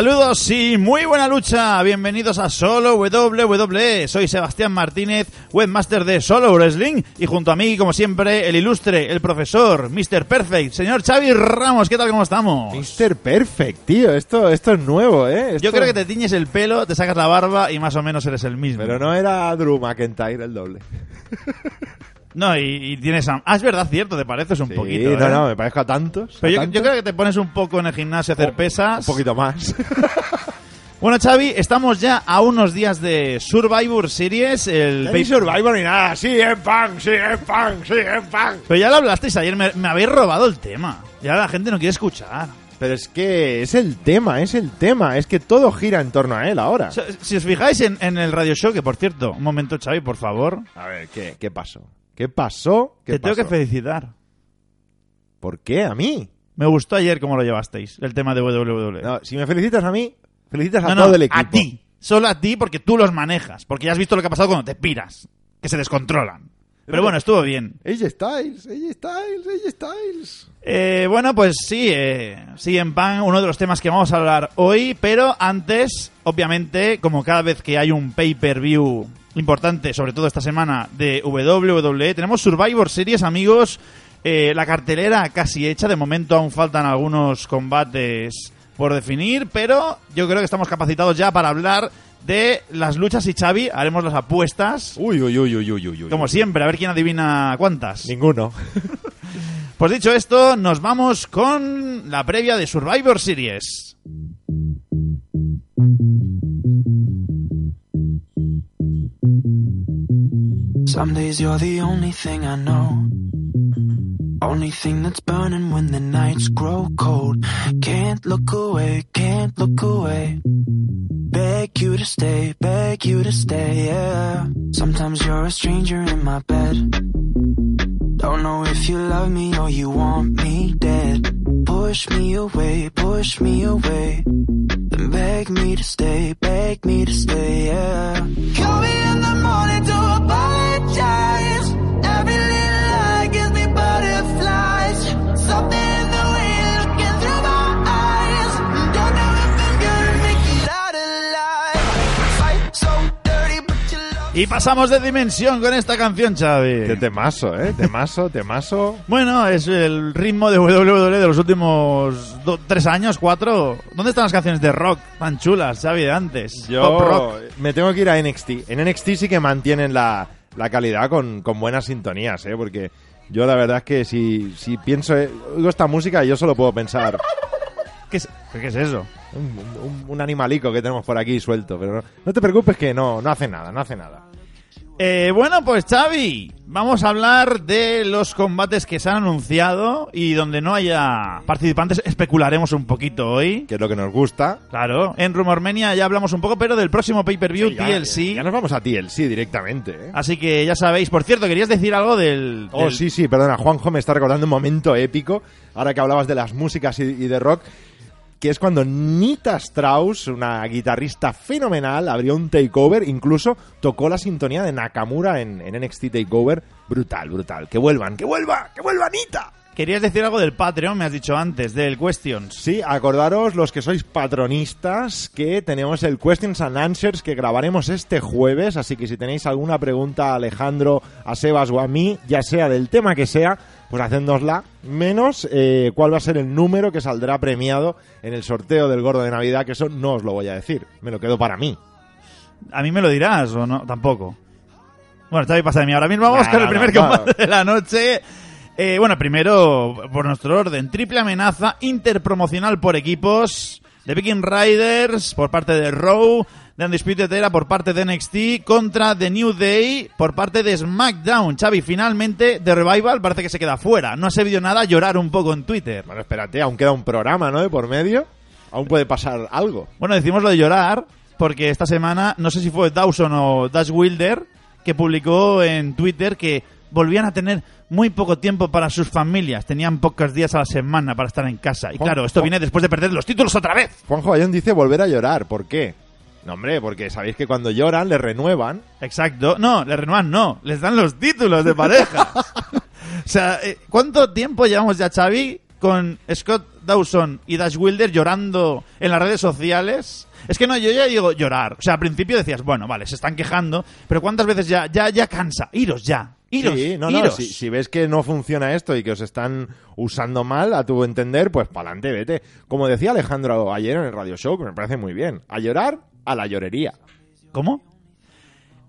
Saludos y muy buena lucha. Bienvenidos a Solo WWE. Soy Sebastián Martínez, webmaster de Solo Wrestling. Y junto a mí, como siempre, el ilustre, el profesor, Mr. Perfect, señor Xavi Ramos. ¿Qué tal? ¿Cómo estamos? Mr. Perfect, tío. Esto, esto es nuevo, ¿eh? Esto- Yo creo que te tiñes el pelo, te sacas la barba y más o menos eres el mismo. Pero no era Drew McIntyre el doble. No, y, y tienes a... Ah, es verdad, cierto, te pareces un Sí, poquito. no, ¿eh? no, me parezco a tantos. Pero yo, tantos. yo creo que te pones un poco en el gimnasio a hacer pesas. Un poquito más. Bueno, Xavi, estamos ya a unos días de Survivor Series, el pay- Survivor ni nada. Sí, en pan, sí, en pan, sí, en pan. Pero ya lo hablasteis ayer, me, me habéis robado el tema. Ya la gente no quiere escuchar. Pero es que es el tema, es el tema. Es que todo gira en torno a él ahora. O sea, si os fijáis en, en el radio show, que por cierto, un momento, Xavi, por favor, A ver, ¿qué, qué pasó? ¿Qué pasó? ¿Qué te tengo que felicitar. ¿Por qué? ¿A mí? Me gustó ayer cómo lo llevasteis, el tema de WWE. No, si me felicitas a mí, felicitas a No, no, todo el equipo. a ti. Solo a ti porque tú los manejas. Porque ya has visto lo que ha pasado cuando te piras. Que se descontrolan. Pero bueno, estuvo bien. AJ Styles, AJ Styles, AJ Styles. Eh, bueno, pues sí, eh, sí, en pan, uno de los temas que vamos a hablar hoy, pero antes, obviamente, como cada vez que hay un pay-per-view importante, sobre todo esta semana, de WWE, tenemos Survivor Series, amigos, eh, la cartelera casi hecha, de momento aún faltan algunos combates por definir, pero yo creo que estamos capacitados ya para hablar de las luchas y Xavi, haremos las apuestas, Uy, uy, uy, uy, uy, uy. uy. como siempre, a ver quién adivina cuántas. Ninguno. Pues dicho esto, nos vamos con la previa de Survivor Series. Some days you're the only thing I know. Only thing that's burning when the nights grow cold. Can't look away, can't look away. Beg you to stay, beg you to stay, yeah. Sometimes you're a stranger in my bed. Don't know if you love me or you want me dead. Push me away, push me away. Beg me to stay, beg me to stay, yeah. Call me in the morning to apologize. Every Y pasamos de dimensión con esta canción, Qué Xavi. temazo, ¿eh? Temazo, temazo. Bueno, es el ritmo de WWE de los últimos do- tres años, cuatro. ¿Dónde están las canciones de rock tan chulas, Xavi, de antes? Pop rock. Yo me tengo que ir a NXT. En NXT sí que mantienen la, la calidad con, con buenas sintonías, ¿eh? Porque yo la verdad es que si, si pienso, eh, oigo esta música, yo solo puedo pensar ¿Qué es, ¿Qué es eso? un, un- un animalico que tenemos por aquí suelto. Pero no, no te preocupes que no, no hace nada, no hace nada. Eh, bueno, pues Xavi, vamos a hablar de los combates que se han anunciado y donde no haya participantes especularemos un poquito hoy. Que es lo que nos gusta. Claro, en Rumormania ya hablamos un poco, pero del próximo pay-per-view Sí, ya- TLC. Ya nos vamos a TLC directamente, ¿eh? Así que ya sabéis. Por cierto, querías decir algo del. Oh, del- sí, sí, perdona. Juanjo me está recordando un momento épico, ahora que hablabas de las músicas y, y de rock, que es cuando Nita Strauss, una guitarrista fenomenal, abrió un takeover, incluso tocó la sintonía de Nakamura en, en NXT Takeover. Brutal, brutal. Que vuelvan, que vuelva, que vuelva Nita. Querías decir algo del Patreon, me has dicho antes, del Questions. Sí, acordaros los que sois patronistas que tenemos el Questions and Answers que grabaremos este jueves, así que si tenéis alguna pregunta a Alejandro, a Sebas o a mí, ya sea del tema que sea, pues hacéndosla, menos eh, cuál va a ser el número que saldrá premiado en el sorteo del gordo de Navidad, que eso no os lo voy a decir, me lo quedo para mí. ¿A mí me lo dirás o no? Tampoco. Bueno, Xavi, pasa de mí. Ahora mismo vamos con el no, primer no, combate de la noche. Eh, bueno, primero, por nuestro orden, triple amenaza interpromocional por equipos. The Viking Riders por parte de Raw. The Undisputed Era por parte de NXT. Contra The New Day por parte de SmackDown. Xavi, finalmente, The Revival parece que se queda fuera. No ha servido nada llorar un poco en Twitter. Bueno, espérate, aún queda un programa, ¿no? De por medio, aún puede pasar algo. Bueno, decimos lo de llorar porque esta semana, no sé si fue Dawson o Dash Wilder, que publicó en Twitter que volvían a tener muy poco tiempo para sus familias. Tenían pocos días a la semana para estar en casa. Y Juan- claro, esto Juan- viene después de perder los títulos otra vez. Juanjo Bayón dice volver a llorar, ¿por qué? No, hombre, porque sabéis que cuando lloran le renuevan Exacto. No, le renuevan, no. Les dan los títulos de pareja. o sea, eh, ¿cuánto tiempo llevamos ya, Xavi, con Scott Dawson y Dash Wilder llorando en las redes sociales. Es que no, yo ya digo llorar. O sea, al principio decías, bueno, vale, se están quejando, pero ¿cuántas veces ya, ya, ya cansa? Iros ya. Iros, sí, no, no, si, si ves que no funciona esto y que os están usando mal, a tu entender, pues pa'lante, vete. Como decía Alejandro ayer en el radio show, que me parece muy bien, a llorar a la llorería. ¿Cómo?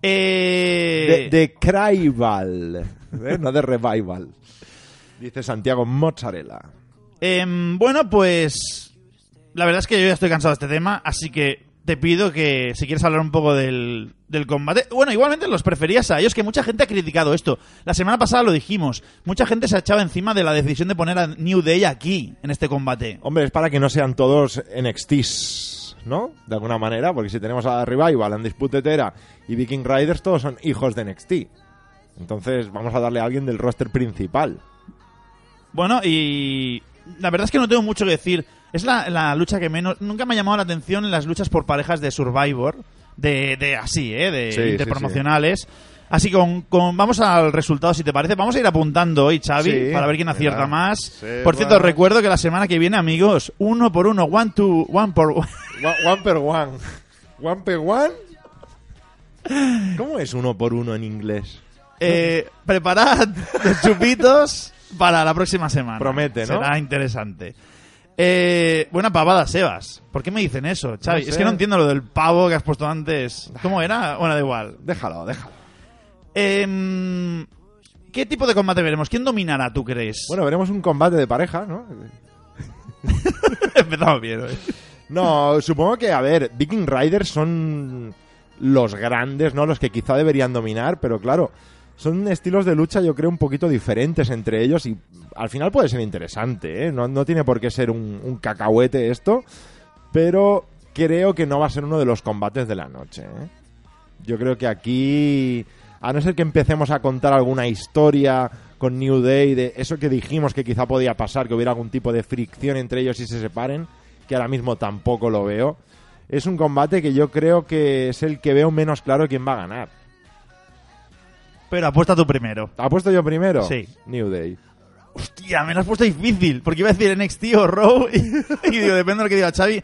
Eh... De, de Cryval, ¿eh? no de Revival. Dice Santiago Mozzarella. Em, bueno, pues la verdad es que yo ya estoy cansado de este tema, así que te pido que si quieres hablar un poco del, del combate... Bueno, igualmente los preferías a ellos, que mucha gente ha criticado esto. La semana pasada lo dijimos, mucha gente se ha echado encima de la decisión de poner a New Day aquí, en este combate. Hombre, es para que no sean todos NXTs, ¿no? De alguna manera, porque si tenemos a Revival, Undisputed Era y Viking Riders, todos son hijos de NXT. Entonces vamos a darle a alguien del roster principal. Bueno, y la verdad es que no tengo mucho que decir. Es la, la lucha que menos... Nunca me ha llamado la atención en las luchas por parejas de Survivor, de, de así, ¿eh? De Sí, sí, interpromocionales. Así que con, con- vamos al resultado, si te parece. Vamos a ir apuntando hoy, Xavi, para ver quién acierta más. Por cierto, bueno. recuerdo que la semana que viene, amigos, uno por uno, one, two, one por one. One, one per one. One per one. ¿Cómo es uno por uno en inglés? Eh, preparad los chupitos para la próxima semana. Promete, ¿no? Será interesante. Eh, buena pavada, Sebas. ¿Por qué me dicen eso, Xavi? No Es que no entiendo lo del pavo que has puesto antes. ¿Cómo era? Bueno, da igual. Déjalo, déjalo. Em, ¿Qué tipo de combate veremos? ¿Quién dominará, tú crees? Bueno, veremos un combate de pareja, ¿no? empezamos bien. ¿eh? No, supongo que, a ver, Viking Riders son los grandes, ¿no? Los que quizá deberían dominar, pero claro, son estilos de lucha yo creo un poquito diferentes entre ellos y al final puede ser interesante, ¿eh? No, no tiene por qué ser un, un cacahuete esto, pero creo que no va a ser uno de los combates de la noche, ¿eh? Yo creo que aquí, a no ser que empecemos a contar alguna historia con New Day, de eso que dijimos que quizá podía pasar, que hubiera algún tipo de fricción entre ellos y se separen, que ahora mismo tampoco lo veo. Es un combate que yo creo que es el que veo menos claro quién va a ganar. Pero apuesta tú primero. ¿Apuesto yo primero? Sí. New Day. Hostia, me lo has puesto difícil. Porque iba a decir NXT o Raw. Y, y digo, depende de lo que diga Xavi.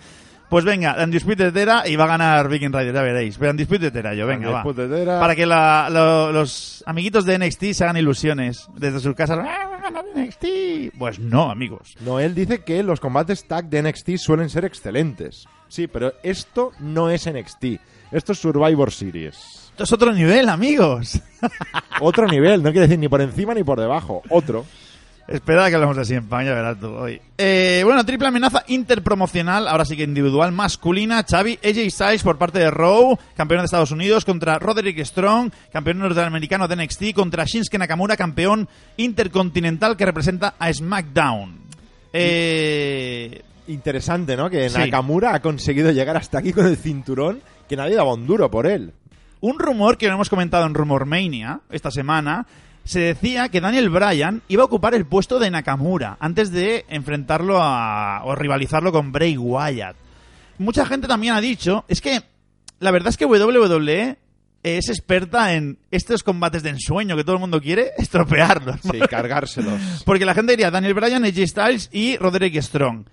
Pues venga, Undisputed Era y va a ganar Viking Rider, ya veréis. Pero Undisputed Era yo, venga, va. Era. Para que la- lo- los amiguitos de NXT se hagan ilusiones desde sus casas. ¡Ah, va a ganar NXT! Pues no, amigos. Noel dice que los combates tag de NXT suelen ser excelentes. Sí, pero esto no es NXT. Esto es Survivor Series. Esto es otro nivel, amigos. Otro nivel, no quiere decir ni por encima ni por debajo. Otro. Espera que hablemos así en pan, ya verás tú hoy. Eh, bueno, triple amenaza interpromocional, ahora sí que individual, masculina. Xavi, AJ Styles por parte de Raw, campeón de Estados Unidos, contra Roderick Strong, campeón norteamericano de NXT, contra Shinsuke Nakamura, campeón intercontinental que representa a SmackDown. Eh, Interesante, ¿no? Que Sí. Nakamura ha conseguido llegar hasta aquí con el cinturón que nadie daba un duro por él. Un rumor que no hemos comentado en Rumormania esta semana. Se decía que Daniel Bryan iba a ocupar el puesto de Nakamura antes de enfrentarlo a, o rivalizarlo con Bray Wyatt. Mucha gente también ha dicho, es que la verdad es que WWE es experta en estos combates de ensueño que todo el mundo quiere estropearlos. Sí, cargárselos. Porque la gente diría Daniel Bryan, AJ Styles y Roderick Strong.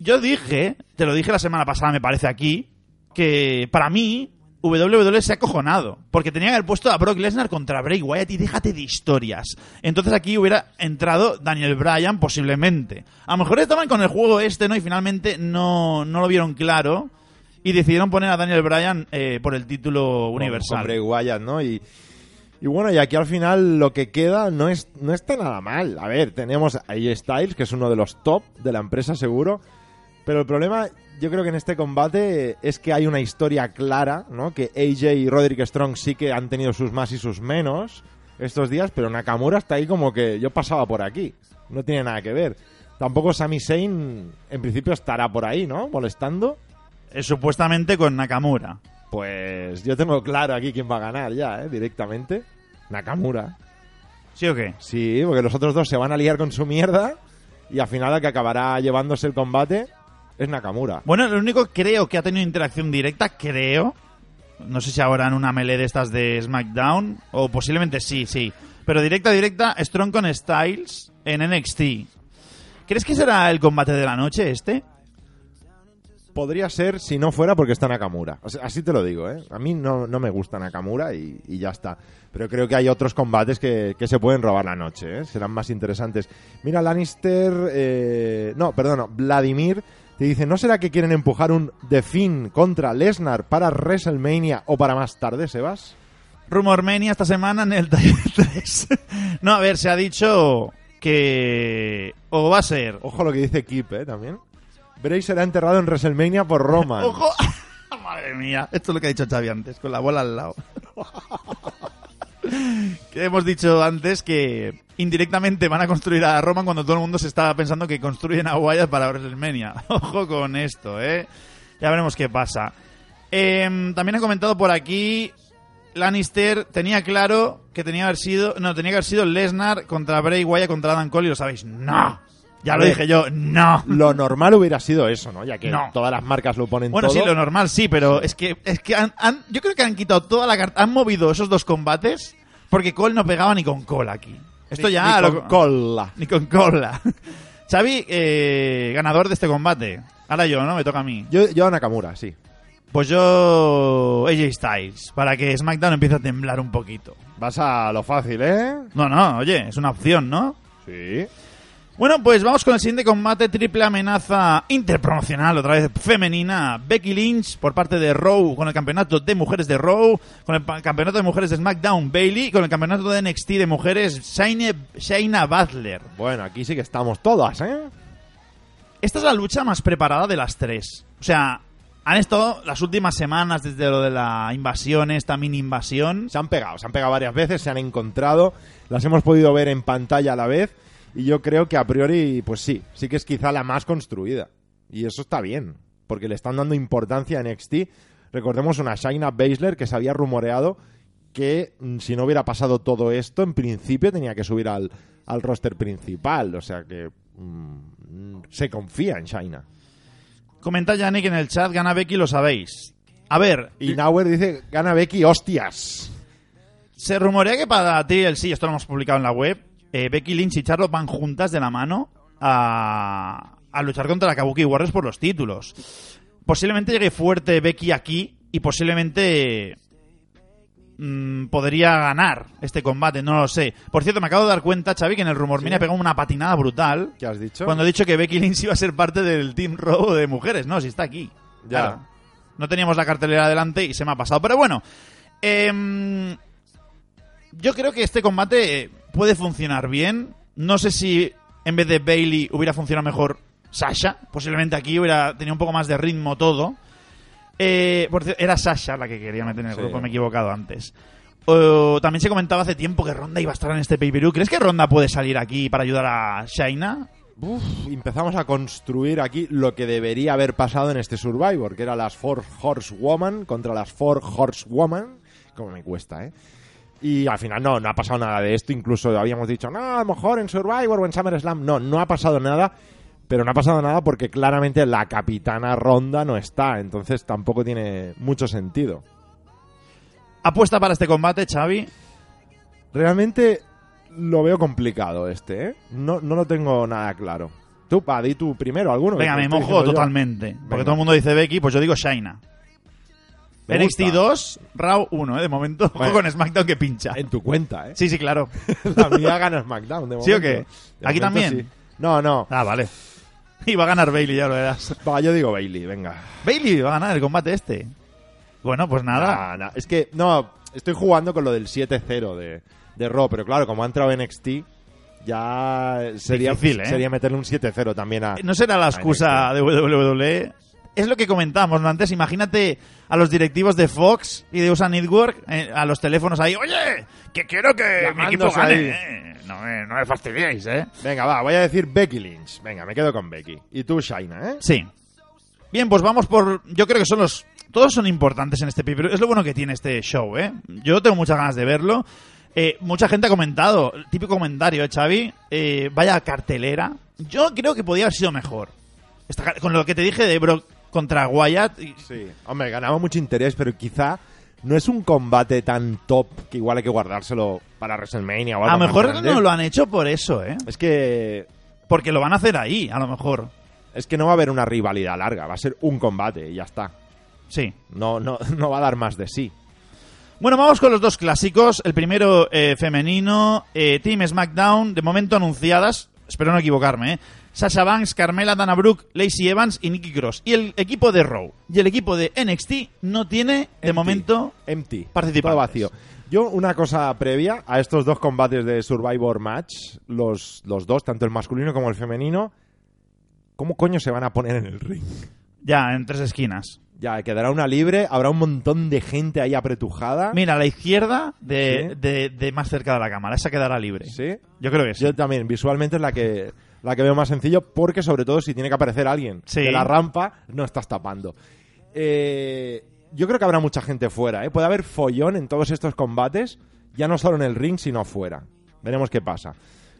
Yo dije, te lo dije la semana pasada, me parece aquí, que para mí WWE se ha acojonado. Porque tenía que haber puesto a Brock Lesnar contra Bray Wyatt y déjate de historias. Entonces aquí hubiera entrado Daniel Bryan posiblemente. A lo mejor estaban con el juego este, ¿no? Y finalmente no, no lo vieron claro. Y decidieron poner a Daniel Bryan eh, por el título universal. Con Bray Wyatt, ¿no? Y, y bueno, y aquí al final lo que queda no, es, no está nada mal. A ver, tenemos a Styles, que es uno de los top de la empresa seguro. Pero el problema, yo creo que en este combate es que hay una historia clara, ¿no? Que AJ y Roderick Strong sí que han tenido sus más y sus menos estos días, pero Nakamura está ahí como que yo pasaba por aquí. No tiene nada que ver. Tampoco Sami Zayn en principio estará por ahí, ¿no? Molestando. Eh, supuestamente con Nakamura. Pues yo tengo claro aquí quién va a ganar ya, ¿eh? Directamente. Nakamura. ¿Sí o qué? Sí, porque los otros dos se van a liar con su mierda y al final el que acabará llevándose el combate es Nakamura. Bueno, lo único creo que ha tenido interacción directa, creo. No sé si ahora en una melee de estas de SmackDown, o posiblemente sí, sí. Pero directa, directa, Strong con Styles en NXT. ¿Crees que será el combate de la noche este? Podría ser si no fuera porque está Nakamura. O sea, así te lo digo, ¿eh? A mí no, no me gusta Nakamura y, y ya está. Pero creo que hay otros combates que, que se pueden robar la noche, ¿eh? Serán más interesantes. Mira, Lannister... eh, no, perdón, Vladimir te dice, ¿no será que quieren empujar un The Finn contra Lesnar para WrestleMania o para más tarde, Sebas? Rumormania esta semana en el Taller 3. no, a ver, se ha dicho que o va a ser Ojo lo que dice Kip, ¿eh? También. Bray será enterrado en WrestleMania por Roman. Ojo. Madre mía, esto es lo que ha dicho Xavi antes, con la bola al lado. Que hemos dicho antes que indirectamente van a construir a Roman cuando todo el mundo se estaba pensando que construyen a Wyatt para WrestleMania. Ojo con esto, ¿eh? Ya veremos qué pasa. Em, también he comentado por aquí Lannister tenía claro que tenía que haber sido no tenía que haber sido Lesnar contra Bray Wyatt contra Adam Cole y lo sabéis no ya lo dije yo no Lo normal hubiera sido eso, ¿no? Ya que No. todas las marcas lo ponen Bueno, todo. sí, lo normal sí, pero es que, es que han, han- yo creo que han quitado toda la carta, han movido esos dos combates porque Cole no pegaba ni con Cole aquí. Esto Ni- ya ni lo- con cola. ni con cola. Xavi, eh, ganador de este combate. Ahora yo, ¿no? Me toca a mí. Yo, yo a Nakamura, sí. Pues yo AJ Styles, para que SmackDown empiece a temblar un poquito. Vas a lo fácil, ¿eh? No, no, oye, es una opción, ¿no? Sí. Bueno, pues vamos con el siguiente combate, triple amenaza interpromocional, otra vez femenina. Becky Lynch por parte de Raw con el campeonato de mujeres de Raw, con el campeonato de mujeres de SmackDown Bailey, con el campeonato de NXT de mujeres Shayna, Shayna Baszler. Bueno, aquí sí que estamos todas, ¿eh? Esta es la lucha más preparada de las tres. O sea, han estado las últimas semanas desde lo de la invasión, esta mini invasión. Se han pegado, se han pegado varias veces, se han encontrado, las hemos podido ver en pantalla a la vez y yo creo que a priori, pues sí, sí que es quizá la más construida. Y eso está bien, porque le están dando importancia a NXT. Recordemos una Shayna Baszler que se había rumoreado que mm, si no hubiera pasado todo esto, en principio tenía que subir al, al roster principal. O sea que mm, se confía en Shayna. Comenta Yannick en el chat, gana Becky, lo sabéis. A ver, Y Nauer dice, gana Becky, hostias. Se rumorea que para ti el sí, esto lo hemos publicado en la web, eh, Becky Lynch y Charlotte van juntas de la mano a, a luchar contra la Kabuki Warriors por los títulos. Posiblemente llegue fuerte Becky aquí y posiblemente mm, podría ganar este combate, no lo sé. Por cierto, me acabo de dar cuenta, Xavi, que en el rumor Sí. Mania pegó una patinada brutal ¿Qué has dicho? cuando he dicho que Becky Lynch iba a ser parte del Team Raw de mujeres. No, si está aquí. Ya. Claro. No teníamos la cartelera adelante y se me ha pasado. Pero bueno, em, yo creo que este combate puede funcionar bien. No sé si en vez de Bailey hubiera funcionado mejor Sasha. Posiblemente aquí hubiera tenido un poco más de ritmo todo. Eh, por cierto, era Sasha la que quería meter en el Sí. grupo, me he equivocado antes. También se comentaba hace tiempo que Ronda iba a estar en este pay-per-view. ¿Crees que Ronda puede salir aquí para ayudar a Shaina? Uf, empezamos a construir aquí lo que debería haber pasado en este Survivor, que era las Four Horsewoman contra las Four Horsewoman. Como me cuesta, ¿eh? Y al final no, no ha pasado nada de esto. Incluso habíamos dicho, no, a lo mejor en Survivor o en SummerSlam. No, no ha pasado nada. Pero no ha pasado nada porque claramente la capitana Ronda no está. Entonces tampoco tiene mucho sentido. Apuesta para este combate, Xavi. Realmente lo veo complicado este, ¿eh? No, no lo tengo nada claro. Tú, pa, di tú primero alguno. Venga, me mojo totalmente. Porque Venga. todo el mundo dice Becky, pues yo digo Shaina. Me NXT gusta. 2, Raw 1, ¿eh? De momento, Bueno. con SmackDown que pincha. En tu cuenta, ¿eh? Sí, sí, claro. La mía gana SmackDown, de ¿Sí o momento. qué? De ¿Aquí momento también? sí. No, no. Ah, vale. Y va a ganar Bailey, ya lo verás. Va, yo digo Bailey, venga. Bailey va a ganar el combate este. Bueno, pues nada. Nah, nah. Es que, no, estoy jugando con lo del 7-0 de, de Raw, pero claro, como ha entrado en NXT, ya sería, Difícil, ¿eh? sería meterle un 7-0 también a... No será la excusa de WWE. Es lo que comentábamos ¿no? antes. Imagínate a los directivos de Fox y de USA Network eh, a los teléfonos ahí. Oye, que quiero que mi equipo gane. ahí. eh. No, me, no me fastidiéis, ¿eh? Venga, va, voy a decir Becky Lynch. Venga, me quedo con Becky. Y tú, Shaina, ¿eh? Sí. Bien, pues vamos por. Yo creo que son los. Todos son importantes en este pay Es lo bueno que tiene este show, ¿eh? Yo tengo muchas ganas de verlo. Eh, mucha gente ha comentado, el típico comentario, ¿eh, Xavi? Eh, vaya cartelera. Yo creo que podía haber sido mejor. Esta con lo que te dije de Brock contra Wyatt. y- Sí. Hombre, ganaba mucho interés, pero quizá no es un combate tan top que igual hay que guardárselo para WrestleMania o algo A lo mejor grande. no lo han hecho por eso, ¿eh? Es que Porque lo van a hacer ahí, a lo mejor. Es que no va a haber una rivalidad larga, va a ser un combate y ya está. Sí. No, no, no va a dar más de sí. Bueno, vamos con los dos clásicos. El primero eh, femenino, eh, Team SmackDown, de momento anunciadas, espero no equivocarme, ¿eh? Sasha Banks, Carmela, Dana Brooke, Lacey Evans y Nikki Cross. Y el equipo de Raw y el equipo de NXT no tiene, de Empty. momento, empty, participantes. todo vacío. Yo una cosa previa a estos dos combates de Survivor Match, los, los dos, tanto el masculino como el femenino, ¿cómo coño se van a poner en el ring? ya en tres esquinas. Ya, quedará una libre, habrá un montón de gente ahí apretujada. Mira, a la izquierda de, Sí. de- de más cerca de la cámara, esa quedará libre. ¿Sí? Yo creo que sí. Yo también, visualmente es la que, la que veo más sencillo, porque sobre todo si tiene que aparecer alguien Sí. de la rampa, no estás tapando. Eh, yo creo que habrá mucha gente fuera, ¿eh? Puede haber follón en todos estos combates, ya no solo en el ring, sino fuera. Veremos qué pasa.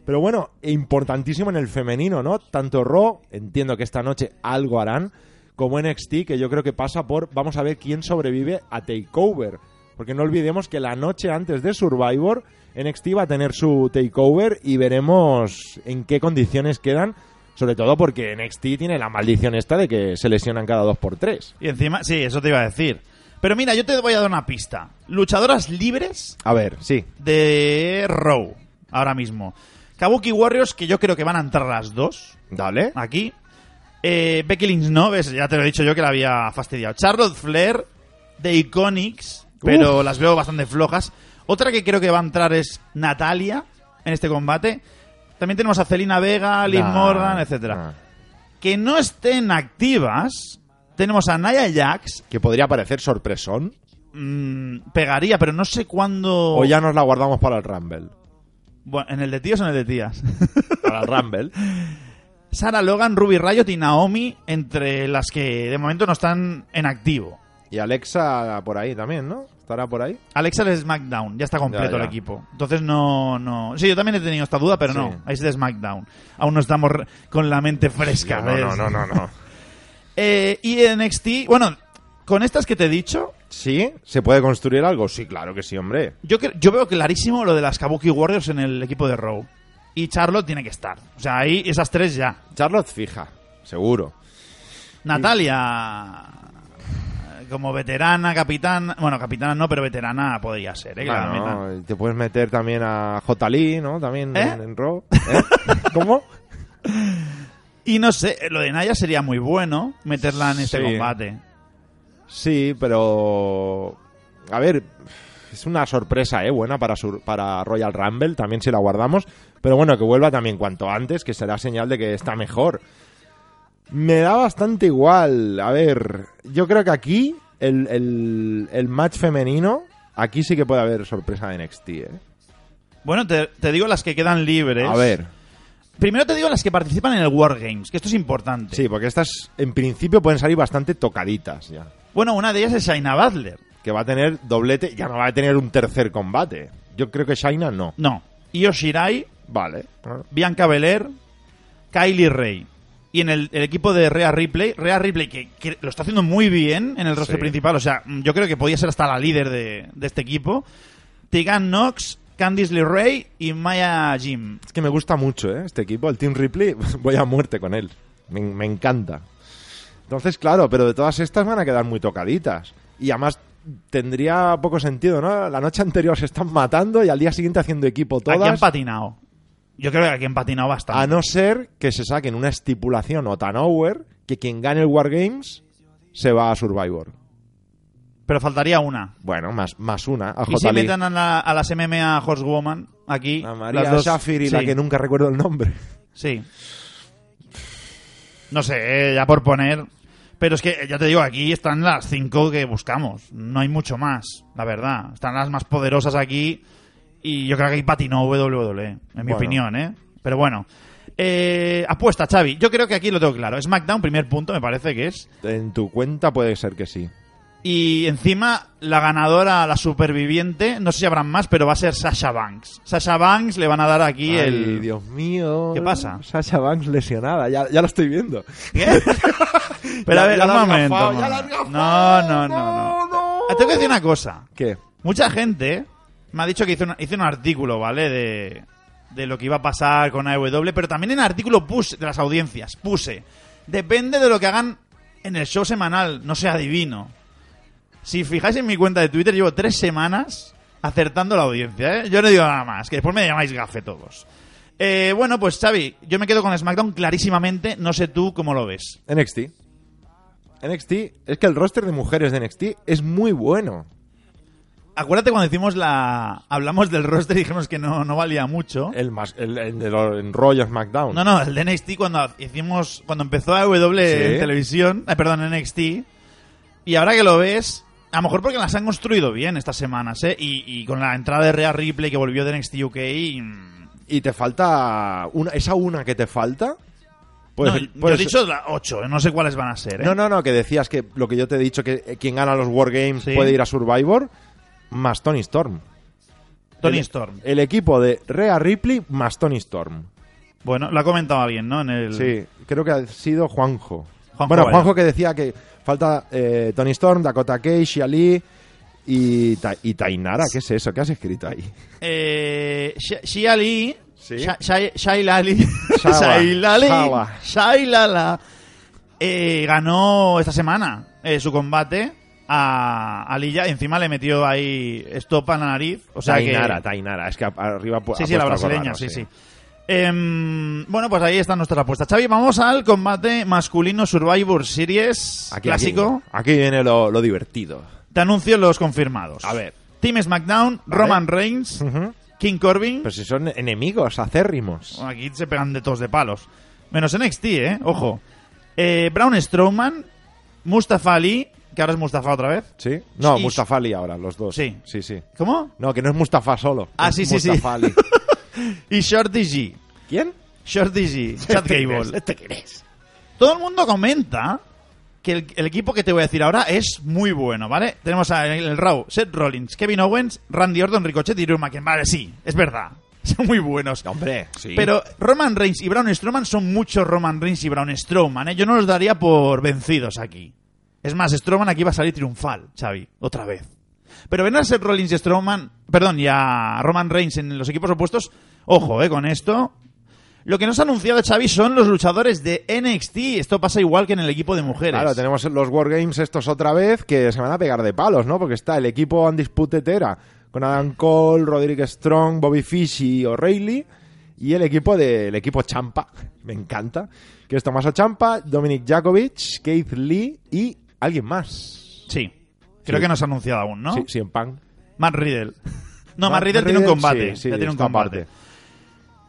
Pero bueno, importantísimo en el femenino, ¿no? Tanto Raw, entiendo que esta noche algo harán, como NXT, que yo creo que pasa por vamos a ver quién sobrevive a Takeover. Porque no olvidemos que la noche antes de Survivor, NXT va a tener su Takeover y veremos en qué condiciones quedan. Sobre todo porque NXT tiene la maldición esta de que se lesionan cada dos por tres. Y encima, sí, eso te iba a decir. Pero mira, yo te voy a dar una pista. Luchadoras libres A ver, sí. de Raw, ahora mismo. Kabuki Warriors, que yo creo que van a entrar las dos, Dale. aquí. Eh, Becky Lynch no, ves, ya te lo he dicho yo que la había fastidiado. Charlotte Flair, de Iconics, pero las veo bastante flojas. Otra que creo que va a entrar es Natalia en este combate. También tenemos a Celina Vega, Nah, Morgan, etcétera. nah. Que no estén activas, tenemos a Nia Jax, Que podría parecer sorpresón. mm, pegaría, pero no sé cuándo... O ya nos la guardamos para el Rumble. Bueno, ¿En el de tíos o en el de tías? Para el Rumble. Sarah Logan, Ruby Riot y Naomi, entre las que de momento no están en activo. Y Alexa por ahí también, ¿no? ¿Estará por ahí? Alexa de SmackDown, ya está completo Ya, ya. el equipo. Entonces no, no. Sí, yo también he tenido esta duda, pero Sí. no. Es de SmackDown. Aún no estamos con la mente fresca. no, no, no, no, no. Eh, y NXT, bueno, con estas que te he dicho, ¿Sí? ¿Se puede construir algo? Sí, claro que sí, hombre. yo, yo veo clarísimo lo de las Kabuki Warriors en el equipo de Raw. Y Charlotte tiene que estar. O sea, ahí esas tres ya. Charlotte fija, seguro. Natalia, como veterana, capitana. Bueno, capitana no, pero veterana podría ser, ¿eh? Claro. Te puedes meter también a J. Lee, ¿no? También ¿Eh? en, en Raw. ¿Eh? ¿Cómo? Y no sé, lo de Naya sería muy bueno meterla en este Sí. combate. Sí, pero... A ver, es una sorpresa, ¿eh? Buena para, sur- para Royal Rumble, también si la guardamos. Pero bueno, que vuelva también cuanto antes, que será señal de que está mejor. Me da bastante igual. A ver, yo creo que aquí, el, el, el match femenino, aquí sí que puede haber sorpresa de NXT, ¿eh? Bueno, te, te digo las que quedan libres. A ver, Primero te digo las que participan en el War Games, que esto es importante. sí, porque estas en principio pueden salir bastante tocaditas ya. Bueno, una de ellas es Shaina Butler. Que va a tener doblete, ya no va a tener un tercer combate. Yo creo que Shaina no. No. Io Shirai, Vale. Bianca Belair, Kylie Ray. Y en el, el equipo de Rhea Ripley, Rhea Ripley que, que lo está haciendo muy bien en el roster Sí. principal, o sea, mm, yo creo que podía ser hasta la líder de, de este equipo. Tegan Knox, Candice LeRae y Maya Jim. Es que me gusta mucho, ¿eh? Este equipo, el Team Ripley, voy a muerte con él. Me, me encanta. Entonces, claro, pero de todas estas van a quedar muy tocaditas. Y además tendría poco sentido, ¿no? La noche anterior se están matando y al día siguiente haciendo equipo Aquí han todas. patinado. Yo creo que aquí han patinado bastante. A no ser que se saquen una estipulación o tan over que quien gane el Wargames se va a Survivor. Pero faltaría una. Bueno, más, más una. A Y si Lee. metan a, la- a las MMA Horsewoman aquí. A María las dos, Shafir y la sí, que nunca recuerdo el nombre. Sí. No sé, eh, ya por poner. Pero es que, ya te digo, aquí están las cinco que buscamos. No hay mucho más, la verdad. Están las más poderosas aquí. Y yo creo que ahí patinó WWE, en mi Bueno. opinión, ¿eh? Pero bueno. Eh, apuesta, Xavi. Yo creo que aquí lo tengo claro. SmackDown, primer punto, me parece que es. En tu cuenta puede ser que sí. Y encima, la ganadora, la superviviente, no sé si habrán más, pero va a ser Sasha Banks. Sasha Banks le van a dar aquí Ay, el. Dios mío. ¿Qué pasa? Sasha Banks lesionada, ya, ya lo estoy viendo. ¿Qué? Pero a ver, ya un momento. gafado. No, no, no, no. no. Tengo que decir una cosa. ¿Qué? Mucha gente me ha dicho que hizo, una- hice un artículo, ¿vale? De, de lo que iba a pasar con AEW, pero también en el artículo puse, de las audiencias, puse, depende de lo que hagan en el show semanal, no sea divino. Si fijáis en mi cuenta de Twitter, llevo tres semanas acertando la audiencia, ¿eh? Yo no digo nada más, que después me llamáis gafe todos. Eh, bueno, pues Xavi, yo me quedo con SmackDown clarísimamente, no sé tú cómo lo ves. NXT. NXT, es que el roster de mujeres de NXT es muy bueno. Acuérdate cuando hicimos la... Hablamos del roster y dijimos que no, no valía mucho. El, más, el, el de los en Raw y SmackDown. No, no, el de NXT cuando hicimos... Cuando empezó Sí. en televisión... eh, perdón, NXT. Y ahora que lo ves... A lo mejor porque las han construido bien estas semanas, ¿eh? Y, y con la entrada de Rhea Ripley que volvió de NXT UK... mm, Y te falta una, esa una que te falta. Pues, no, yo pues- he dicho la 8, no sé cuáles van a ser, ¿eh? No, no, no, que decías que lo que yo te he dicho, que eh, quien gana los Wargames Sí. puede ir a Survivor, más Tony Storm. Tony el, Storm. El equipo de Rhea Ripley más Tony Storm. Bueno, lo ha comentado bien, ¿no? En el... Sí, creo que ha sido Juanjo. Juanjo bueno, Vaya. Juanjo que decía que falta eh, Tony Storm, Dakota Kai, Shia Lee y, Ta- y Tainara. ¿Qué es eso? ¿Qué has escrito ahí? Eh, Sh- Shia Lee. Sí. Sha- Shai- Shaila Lee. Shaila Lee. Eh, ganó esta semana eh, su combate a, a Lilla. Encima le metió ahí estopa en la nariz. O sea Tainara, que. Tainara. Es que arriba Sí, sí, la brasileña, sí, sí. Em, bueno, pues ahí están nuestras apuestas. Xavi, vamos al combate masculino Survivor Series Aquí, clásico. Aquí, aquí viene lo, lo divertido. Te anuncio los confirmados. A ver. Team SmackDown. Roman Reigns. King Corbin. Pero si son enemigos acérrimos. Aquí se pegan de todos de palos. Menos NXT, ¿eh? Ojo. Eh, Braun Strowman, Mustafa Ali, que ahora es Mustafa otra vez. ¿Sí? No, Y- Mustafa Ali ahora, los dos. Sí. Sí, sí. ¿Cómo? No, que no es Mustafa solo. Ah, es sí, sí, sí. Mustafa Ali. Y Shorty G. ¿Quién? Shorty G. Chad Gable. ¿Este quién es? Todo el mundo comenta que el, el equipo que te voy a decir ahora es muy bueno, ¿vale? Tenemos a- en el Raw, Seth Rollins, Kevin Owens, Randy Orton, Ricochet y Drew McIntyre. Vale, sí, es verdad. Son muy buenos. Hombre, sí. Pero Roman Reigns y Braun Strowman son muchos Roman Reigns y Braun Strowman, ¿eh? Yo no los daría por vencidos aquí. Es más, Strowman aquí va a salir triunfal, Xavi, otra vez. Pero ven a ser Rollins y Strowman, perdón, y a Roman Reigns en los equipos opuestos, ojo, eh, con esto. Lo que nos ha anunciado Xavi son los luchadores de NXT. Esto pasa igual que en el equipo de mujeres. Claro, tenemos los Wargames estos otra vez que se van a pegar de palos, ¿no? Porque está el equipo Undisputed Era con Adam Cole, Roderick Strong, Bobby Fish y O'Reilly. Y el equipo del equipo Champa, me encanta, que es Tommaso Champa, Dominic Jakovic, Keith Lee y alguien más. Sí. Creo Sí. que no se ha anunciado aún, ¿no? Sí, sí, en pan. Matt Riddle. No, Matt Matt Riddle tiene un combate. sí, sí, ya tiene un combate.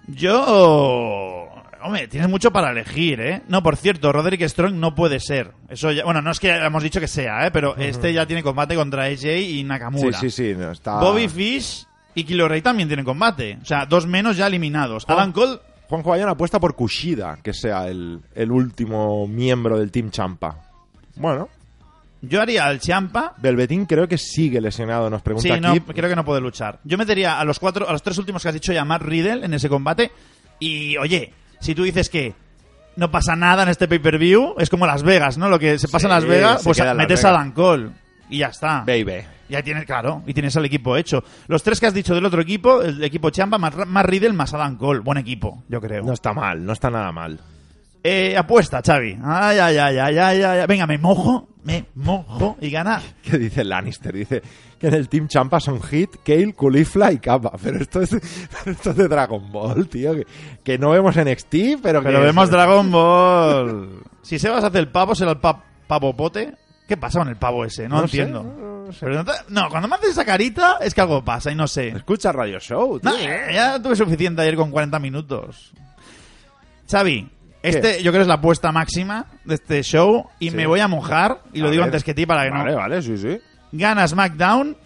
Yo. Hombre, tienes mucho para elegir, ¿eh? No, por cierto, Roderick Strong no puede ser. Eso ya, bueno, no es que hemos dicho que sea, ¿eh? Pero este ya tiene combate contra AJ y Sí, Nakamura. sí, sí, no, está... Bobby Fish y Kilo Ray también tienen combate. O sea, dos menos ya eliminados. Juan- Adam Cole, Juanjo Bayón apuesta por Kushida, que sea el, el último miembro del Team Champa. Bueno, yo haría al Champa. Belvetín creo que sigue lesionado, nos pregunta Sí, no, aquí. creo que no puede luchar. Yo metería a los cuatro, a los tres últimos que has dicho ya Matt Riddle en ese combate. Y, oye, si tú dices que no pasa nada en este pay-per-view, es como Las Vegas, ¿no? Lo que se pasa en Las Vegas, pues metes a. Dan Cole. Y ya está. Baby. Ya tienes, claro, y tienes al equipo hecho. Los tres que has dicho del otro equipo, el equipo Champa, más, más Riddle, más Adam Cole. Buen equipo, yo creo. No está mal, no está nada mal. Eh, apuesta, Xavi. Ay, ay, ay, ay, ay, ay. Venga, me mojo, me mojo y gana. ¿Qué dice Lannister? Dice que en el Team Champa son Hit, Kale, Kulifla y Kappa. Pero esto es, esto es de Dragon Ball, tío. Que, que no vemos en XT, pero que... Pero vemos Dragon Ball. Si Sebas hace el pavo, será el pa- pavopote. ¿Qué pasa con el pavo ese? No, No sé, entiendo. no- no sé. Pero no, te- no, cuando me haces esa carita es que algo pasa y no sé. Escucha Radio Show, tío. Ya tuve suficiente ayer con 40 minutos. Xavi, este yo creo es la apuesta máxima de este show y Sí. me voy a mojar, y lo digo ver. antes que ti para que Vale, no... vale, sí, sí. Gana SmackDown,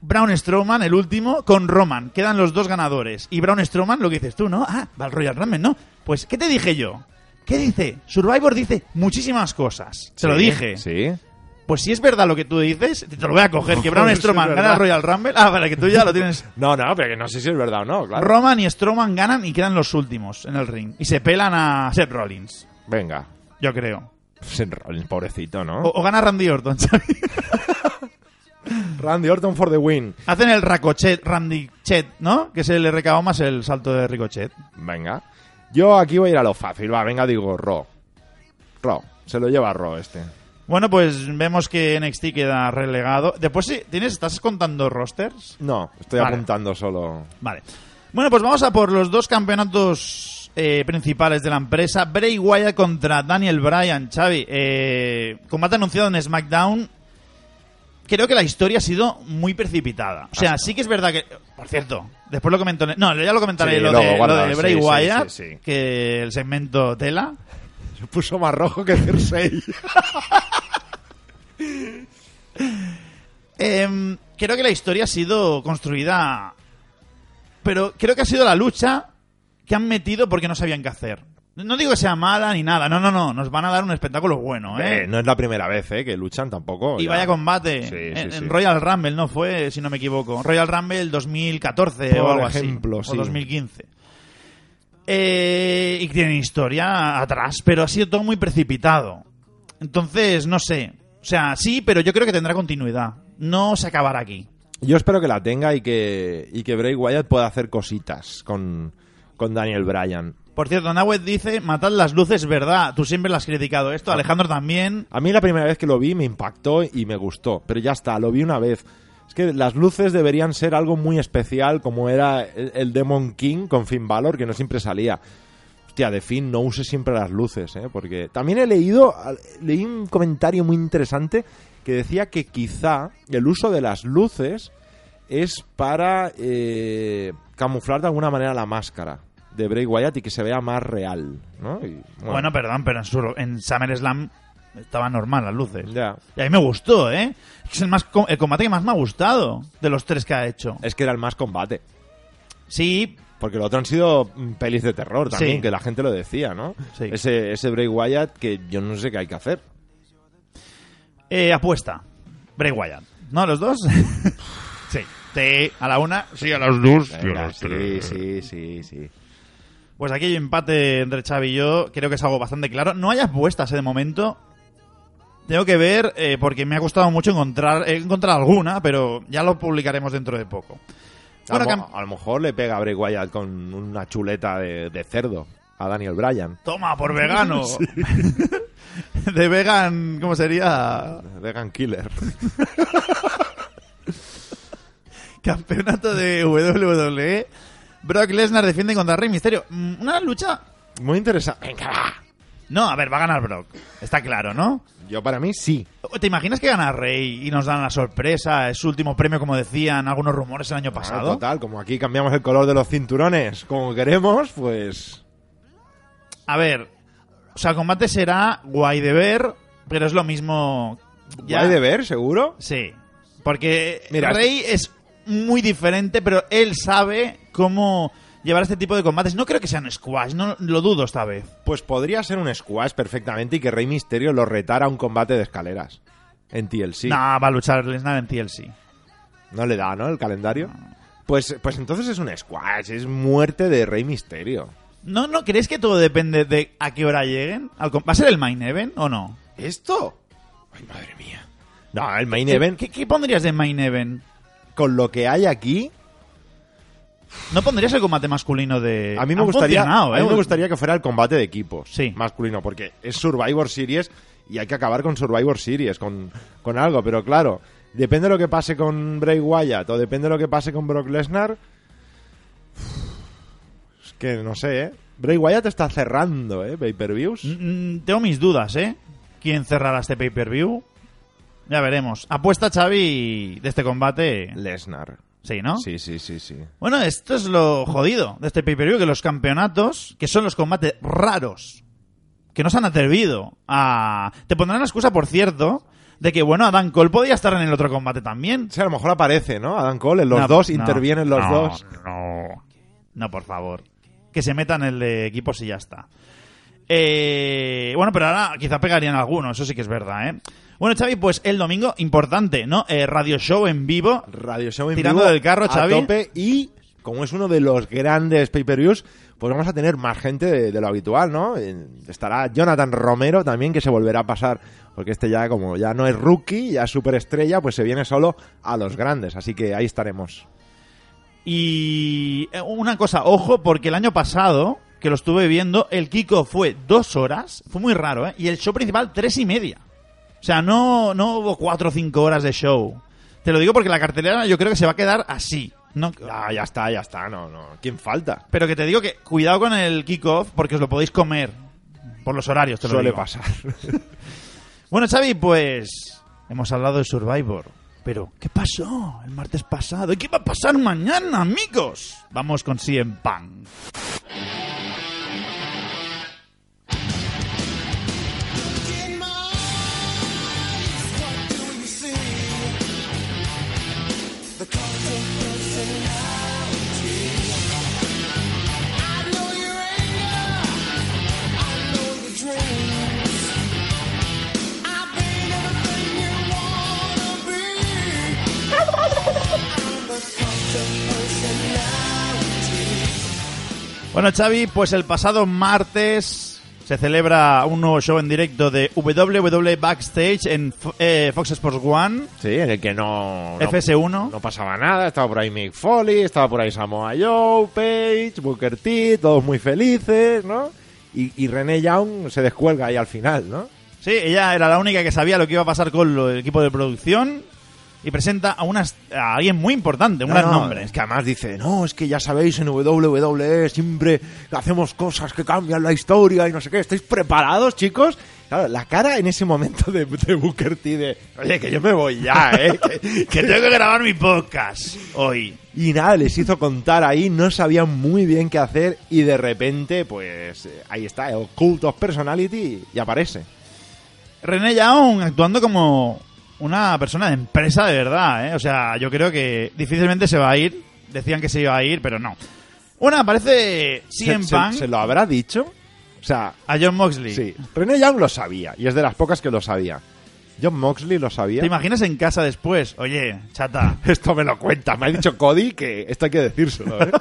Braun Strowman, el último, con Roman. Quedan los dos ganadores. Y Braun Strowman, lo que dices tú, ¿no? Ah, va al Royal Rumble, ¿no? Pues, ¿qué te dije yo? ¿Qué dice? Survivor dice muchísimas cosas. Se lo dije. Sí. Pues si es verdad lo que tú dices, te lo voy a coger. Que Braun Strowman gana el Royal Rumble. Ah, vale, que tú ya lo tienes. No, no, pero que no sé si es verdad o no, claro. Roman y Strowman ganan y quedan los últimos en el ring. Y se pelan a Seth Rollins, Venga. yo creo. Seth Rollins, pobrecito, ¿no? O, o gana Randy Orton, ¿sabes? Randy Orton for the win. Hacen el Racochet, Randy Chet, ¿no? Que se le recabó más el salto de Ricochet. Venga. Yo aquí voy a ir a lo fácil. Va, venga, digo Ro. Ro. Se lo lleva Ro este. Bueno, pues vemos que NXT queda relegado. Después sí, ¿tienes, ¿estás contando rosters? No, estoy Vale. apuntando solo. Vale. Bueno, pues vamos a por los dos campeonatos eh, principales de la empresa. Bray Wyatt contra Daniel Bryan. Xavi, eh, combate anunciado en SmackDown. Creo que la historia ha sido muy precipitada. O sea, sí que es verdad que... Por cierto, después lo comento... en- No, ya lo comentaré Sí, lo, luego, de, guarda, lo de Bray sí, Wyatt, sí. que el segmento tela. Se puso más rojo que Cersei. Em, creo que la historia ha sido construida, pero creo que ha sido la lucha que han metido porque no sabían qué hacer. No digo que sea mala ni nada, no, no, no, nos van a dar un espectáculo bueno, ¿eh? Eh, no es la primera vez eh, que luchan tampoco. y ya. vaya combate Sí, en, sí, en sí. Royal Rumble, ¿no? Fue, si no me equivoco. Royal Rumble 2014 Por o algo ejemplo, así. sí. O 2015. Eh, y tienen historia atrás, pero ha sido todo muy precipitado. Entonces, no sé. O sea, sí, pero yo creo que tendrá continuidad. No se acabará aquí. Yo espero que la tenga y que, y que Bray Wyatt pueda hacer cositas con, con Daniel Bryan. Por cierto, Nawed dice, matad las luces, verdad. Tú siempre lo has criticado esto, Alejandro también. A mí la primera vez que lo vi me impactó y me gustó, pero ya está, lo vi una vez. Es que las luces deberían ser algo muy especial, como era el, Demon King con Finn Balor, que no siempre salía. Hostia, de Finn no use siempre las luces, ¿eh? Porque también he leído, leí un comentario muy interesante que decía que quizá el uso de las luces es para eh, camuflar de alguna manera la máscara de Bray Wyatt y que se vea más real, ¿no? Bueno, perdón, pero en, su- en SummerSlam estaba normal las luces. ya. Y a mí me gustó, ¿eh? Es el, más, el combate que más me ha gustado de los tres que ha hecho. Es que era el más combate. Sí, Porque lo otro han sido mm, pelis de terror también, Sí. que la gente lo decía, ¿no? Sí. Ese, ese Bray Wyatt que yo no sé qué hay que hacer. eh, apuesta. Bray Wyatt. ¿No, los dos? sí. Sí, a la una, sí, a las dos. Venga, sí, sí, sí, sí. Pues aquí hay empate entre Xavi y yo. Creo que es algo bastante claro. No hay apuestas eh, de momento. Tengo que ver, eh, porque me ha costado mucho encontrar, he encontrado alguna, pero ya lo publicaremos dentro de poco. A, lo, cam- a lo mejor le pega a Bray Wyatt con una chuleta de, de cerdo a Daniel Bryan. Toma, por vegano. de vegan, ¿cómo sería? Vegan Killer. Campeonato de WWE. Brock Lesnar defiende contra Rey Misterio. Mm, Una lucha. Muy interesante. Venga, va. No, a ver, va a ganar Brock. Está claro, ¿no? Yo para mí sí. ¿Te imaginas que gana Rey y nos dan la sorpresa? Es su último premio, como decían algunos rumores el año Ah, pasado. total, como aquí cambiamos el color de los cinturones como queremos, pues... A ver, o sea, el combate será guay de ver, pero es lo mismo. ya- ¿Hay de ver, seguro? Sí. Porque Mira, Rey es muy diferente, pero él sabe cómo llevar este tipo de combates. No creo que sean squash, no lo dudo esta vez. Pues podría ser un squash perfectamente y que Rey Misterio lo retara a un combate de escaleras. En TLC. No, va a luchar Lesnar en TLC. No le da, ¿no? El calendario. Pues, pues entonces es un squash, es muerte de Rey Misterio. ¿No, ¿No crees que todo depende de a qué hora lleguen? ¿Va a ser el main event o no? ¿Esto? Ay, madre mía. No, el main event, ¿Qué, qué pondrías de main event? con lo que hay aquí, ¿No pondrías el combate masculino de...? a mí me Han gustaría, a mí ¿eh? me gustaría que fuera el combate de equipos Sí. masculino, porque es Survivor Series y hay que acabar con Survivor Series, con, con algo, pero claro, depende de lo que pase con Bray Wyatt o depende de lo que pase con Brock Lesnar. Es que no sé, ¿eh? Bray Wyatt está cerrando, ¿eh? Pay-per-views. Mm, Tengo mis dudas, ¿eh? ¿Quién cerrará este pay-per-view? Ya veremos. Apuesta Xavi de este combate. Lesnar. Sí, ¿no? Sí, sí, sí, sí. Bueno, esto es lo jodido de este pay-per-view, que los campeonatos, que son los combates raros, que no se han atrevido a... Te pondrán la excusa, por cierto, de que, bueno, Adam Cole podía estar en el otro combate también. Sea, a lo mejor aparece, ¿no? Adam Cole, en los No, dos, no, intervienen los no, dos. No, no, por favor. Que se metan el de equipos y ya está. Eh, bueno, pero ahora quizá pegarían algunos, eso sí que es verdad, ¿eh? Bueno, Xavi, pues el domingo, importante, ¿no? Eh, radio show en vivo. Radio Show en Tirando vivo del carro, a Xavi. tope y como es uno de los grandes pay-per-views, pues vamos a tener más gente de, de lo habitual, ¿no? Estará Jonathan Romero también, que se volverá a pasar, porque este ya, como ya no es rookie, ya es superestrella, pues se viene solo a los grandes, así que ahí estaremos. Y eh, una cosa, ojo, porque el año pasado, que lo estuve viendo, el Kiko fue dos horas, fue muy raro, ¿eh? Y el show principal, tres y media. O sea, no, no hubo cuatro o cinco horas de show. Te lo digo porque la cartelera yo creo que se va a quedar así. No, Ah, ya está, ya está, no, no. ¿Quién falta? pero que te digo que cuidado con el kickoff porque os lo podéis comer por los horarios, te lo Suele digo. pasar. Bueno, Xavi, pues hemos hablado de Survivor. Pero, ¿qué pasó el martes pasado? ¿Y qué va a pasar mañana, amigos? Vamos con CM Punk. Bueno, Xavi, pues el pasado martes se celebra un nuevo show en directo de WWE Backstage en eh, Fox Sports One. Sí, en el que no... no- FS1. No pasaba nada, estaba por ahí Mick Foley, estaba por ahí Samoa Joe, Page, Booker T, todos muy felices, ¿no? Y, y René Young se descuelga ahí al final, ¿no? Sí, ella era la única que sabía lo que iba a pasar con el equipo de producción y presenta a, unas, a alguien muy importante, un gran no, nombre. Es que además dice, no, es que ya sabéis, en WWE siempre hacemos cosas que cambian la historia y no sé qué. ¿Estáis preparados, chicos? Claro, la cara en ese momento de, de Booker T de, oye, que yo me voy ya, ¿eh? que, Que tengo que grabar mi podcast hoy. Y nada, les hizo contar ahí, no sabían muy bien qué hacer y de repente, pues eh, ahí está, el Cult of Personality y aparece. René Young actuando como una persona de empresa de verdad, ¿eh? O sea, yo creo que difícilmente se va a ir. Decían que se iba a ir, pero no. Una, parece ¿Se, CM se- Punk se lo habrá dicho? O sea, a John Moxley. sí, René Young lo sabía y es de las pocas que lo sabía. John Moxley lo sabía. ¿Te imaginas en casa después? Oye, chata. Esto me lo cuenta, me ha dicho Cody que esto hay que decírselo. ¿eh?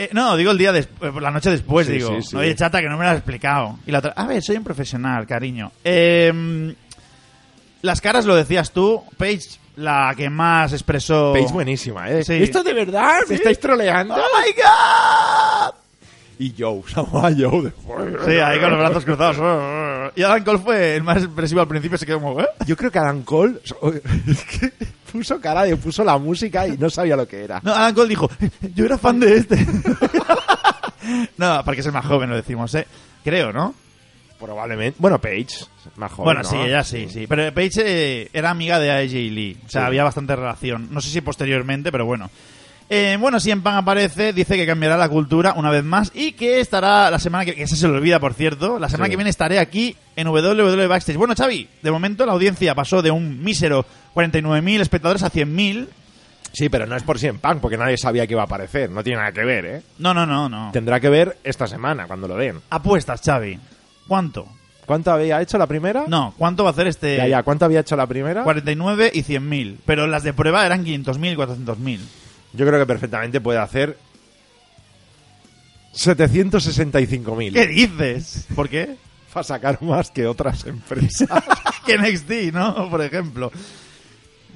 Eh, no, digo el día después, la noche después, Sí, digo. sí, sí. Oye, chata, que no me lo has explicado. Y la otra, a ver, soy un profesional, cariño. Eh, las caras lo decías tú, Paige, la que más expresó. Page buenísima, ¿eh? Sí. ¿Esto de verdad? ¿Me Sí. estáis troleando? ¡Oh my god! Y Joe, Samoa Joe después. Sí, ahí con los brazos cruzados. Y Adam Cole fue el más expresivo al principio, se quedó como, ¿eh? Yo creo que Adam Cole es que puso cara y puso la música y no sabía lo que era. No, Adam Cole dijo, yo era fan de este. no, porque es el más joven, lo decimos, ¿eh? Creo, ¿no? Probablemente. Bueno, Paige, más joven. bueno, ¿no? sí, ella sí, sí. Pero Paige eh, era amiga de AJ Lee. O sea, Sí. había bastante relación. No sé si posteriormente, pero bueno. Eh, bueno, si en Pan aparece, dice que cambiará la cultura una vez más y que estará la semana que que ese se le olvida, por cierto. La semana Sí. que viene estaré aquí en WWE Backstage. Bueno, Xavi, de momento la audiencia pasó de un mísero 49.000 espectadores a 100.000. Sí, pero no es por CM Punk, porque nadie sabía que iba a aparecer. No tiene nada que ver, ¿eh? No, no, no, no. Tendrá que ver esta semana, cuando lo den. Apuestas, Xavi. ¿Cuánto? ¿Cuánto había hecho la primera? No, ¿cuánto va a hacer este? Ya, ya, ¿cuánto había hecho la primera? 49 y 100.000. Pero las de prueba eran 500.000 y 400.000. Yo creo que perfectamente puede hacer 765.000. ¿Qué dices? ¿Por qué? Para sacar más que otras empresas. que NXT, ¿no? Por ejemplo.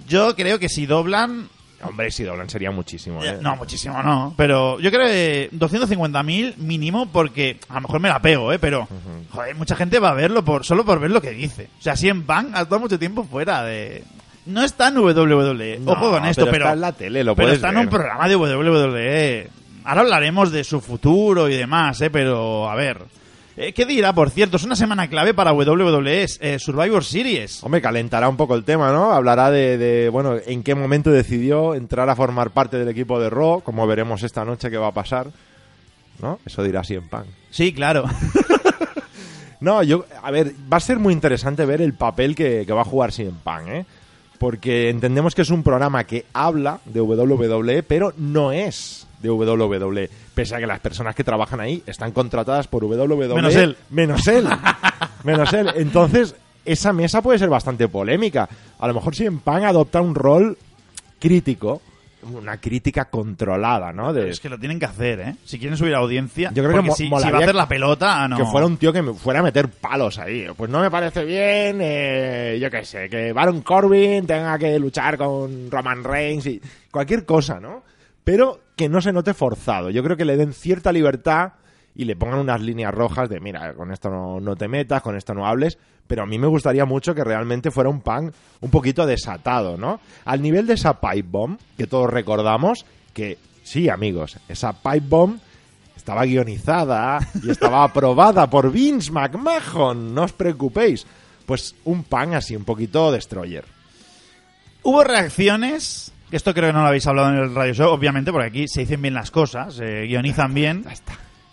Yo creo que si doblan... Hombre, si doblan sería muchísimo, ¿eh? No, muchísimo no. Pero yo creo que 250.000 mínimo porque a lo mejor me la pego, ¿eh? Pero, joder, mucha gente va a verlo por solo por ver lo que dice. O sea, si en Punk ha estado mucho tiempo fuera de... No está en WWE, No, ojo con esto, pero pero... está en la tele, lo pero está en un programa de WWE. Ahora hablaremos de su futuro y demás, ¿eh? Pero, a ver... Eh, ¿Qué dirá, por cierto? Es una semana clave para WWE, eh, Survivor Series. Hombre, calentará un poco el tema, ¿no? Hablará de, de, bueno, en qué momento decidió entrar a formar parte del equipo de Raw, como veremos esta noche que va a pasar, ¿no? Eso dirá Punk. Sí, claro. No, yo, a ver, va a ser muy interesante ver el papel que, que va a jugar CM Punk, ¿eh? Porque entendemos que es un programa que habla de WWE, pero no es de WWE. Pese a que las personas que trabajan ahí están contratadas por WWE. Menos él. Menos él. menos él. Entonces, esa mesa puede ser bastante polémica. A lo mejor CM Punk adopta un rol crítico una crítica controlada, ¿no? De, Es que lo tienen que hacer, ¿eh? Si quieren subir audiencia. Yo creo que mo- si, si va a hacer la pelota, no. Que fuera un tío que me fuera a meter palos ahí. Pues no me parece bien, eh, yo qué sé, que Baron Corbin tenga que luchar con Roman Reigns y cualquier cosa, ¿no? Pero que no se note forzado. Yo creo que le den cierta libertad y le pongan unas líneas rojas de, mira, con esto no, no te metas, con esto no hables. Pero a mí me gustaría mucho que realmente fuera un pan un poquito desatado, ¿no? Al nivel de esa pipe bomb, que todos recordamos, que sí, amigos, esa pipe bomb estaba guionizada y estaba aprobada por Vince McMahon, no os preocupéis. Pues un pan así, un poquito destroyer. Hubo reacciones, esto creo que no lo habéis hablado en el radio show, obviamente, porque aquí se dicen bien las cosas, se guionizan bien.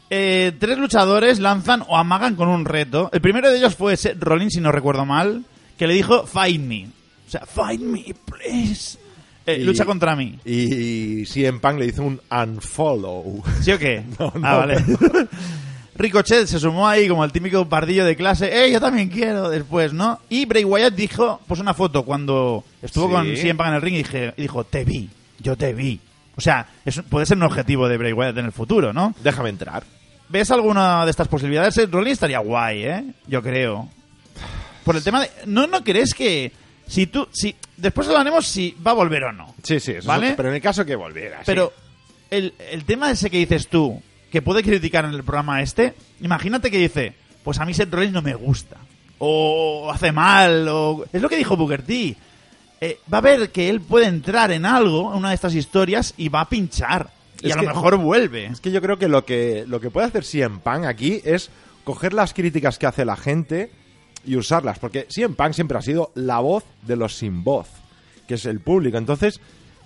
Eh, tres luchadores lanzan o amagan con un reto. El primero de ellos fue Seth Rollins, si no recuerdo mal, que le dijo, fight me. O sea, fight me, please. Eh, Y- Lucha contra mí. Y CM Punk le hizo un unfollow. ¿Sí o qué? No, no, ah, vale. Ricochet se sumó ahí como el típico pardillo de clase. ¡Eh, yo también quiero! Después, ¿no? Y Bray Wyatt dijo, pues una foto cuando estuvo Sí. con Punk en el ring y, dije, y dijo, te vi, yo te vi. O sea, puede ser un objetivo de Bray Wyatt en el futuro, ¿no? Déjame entrar. ¿Ves alguna de estas posibilidades? El Rollins estaría guay, ¿eh? Yo creo. Por el tema de... ¿No, no crees que si tú... si Después hablaremos si va a volver o no. Sí, sí, eso ¿Vale? es- pero en el caso que volviera. sí. Pero el, el tema ese que dices tú, que puede criticar en el programa este, imagínate que dice, pues a mí Seth Rollins no me gusta. O hace mal, o... Es lo que dijo Booker T. Eh, va a ver que él puede entrar en algo, en una de estas historias, y va a pinchar. Y Es a lo mejor vuelve. Es que yo creo que lo que, lo que puede hacer CM Punk aquí es coger las críticas que hace la gente y usarlas. Porque CM Punk siempre ha sido la voz de los sin voz, que es el público. Entonces,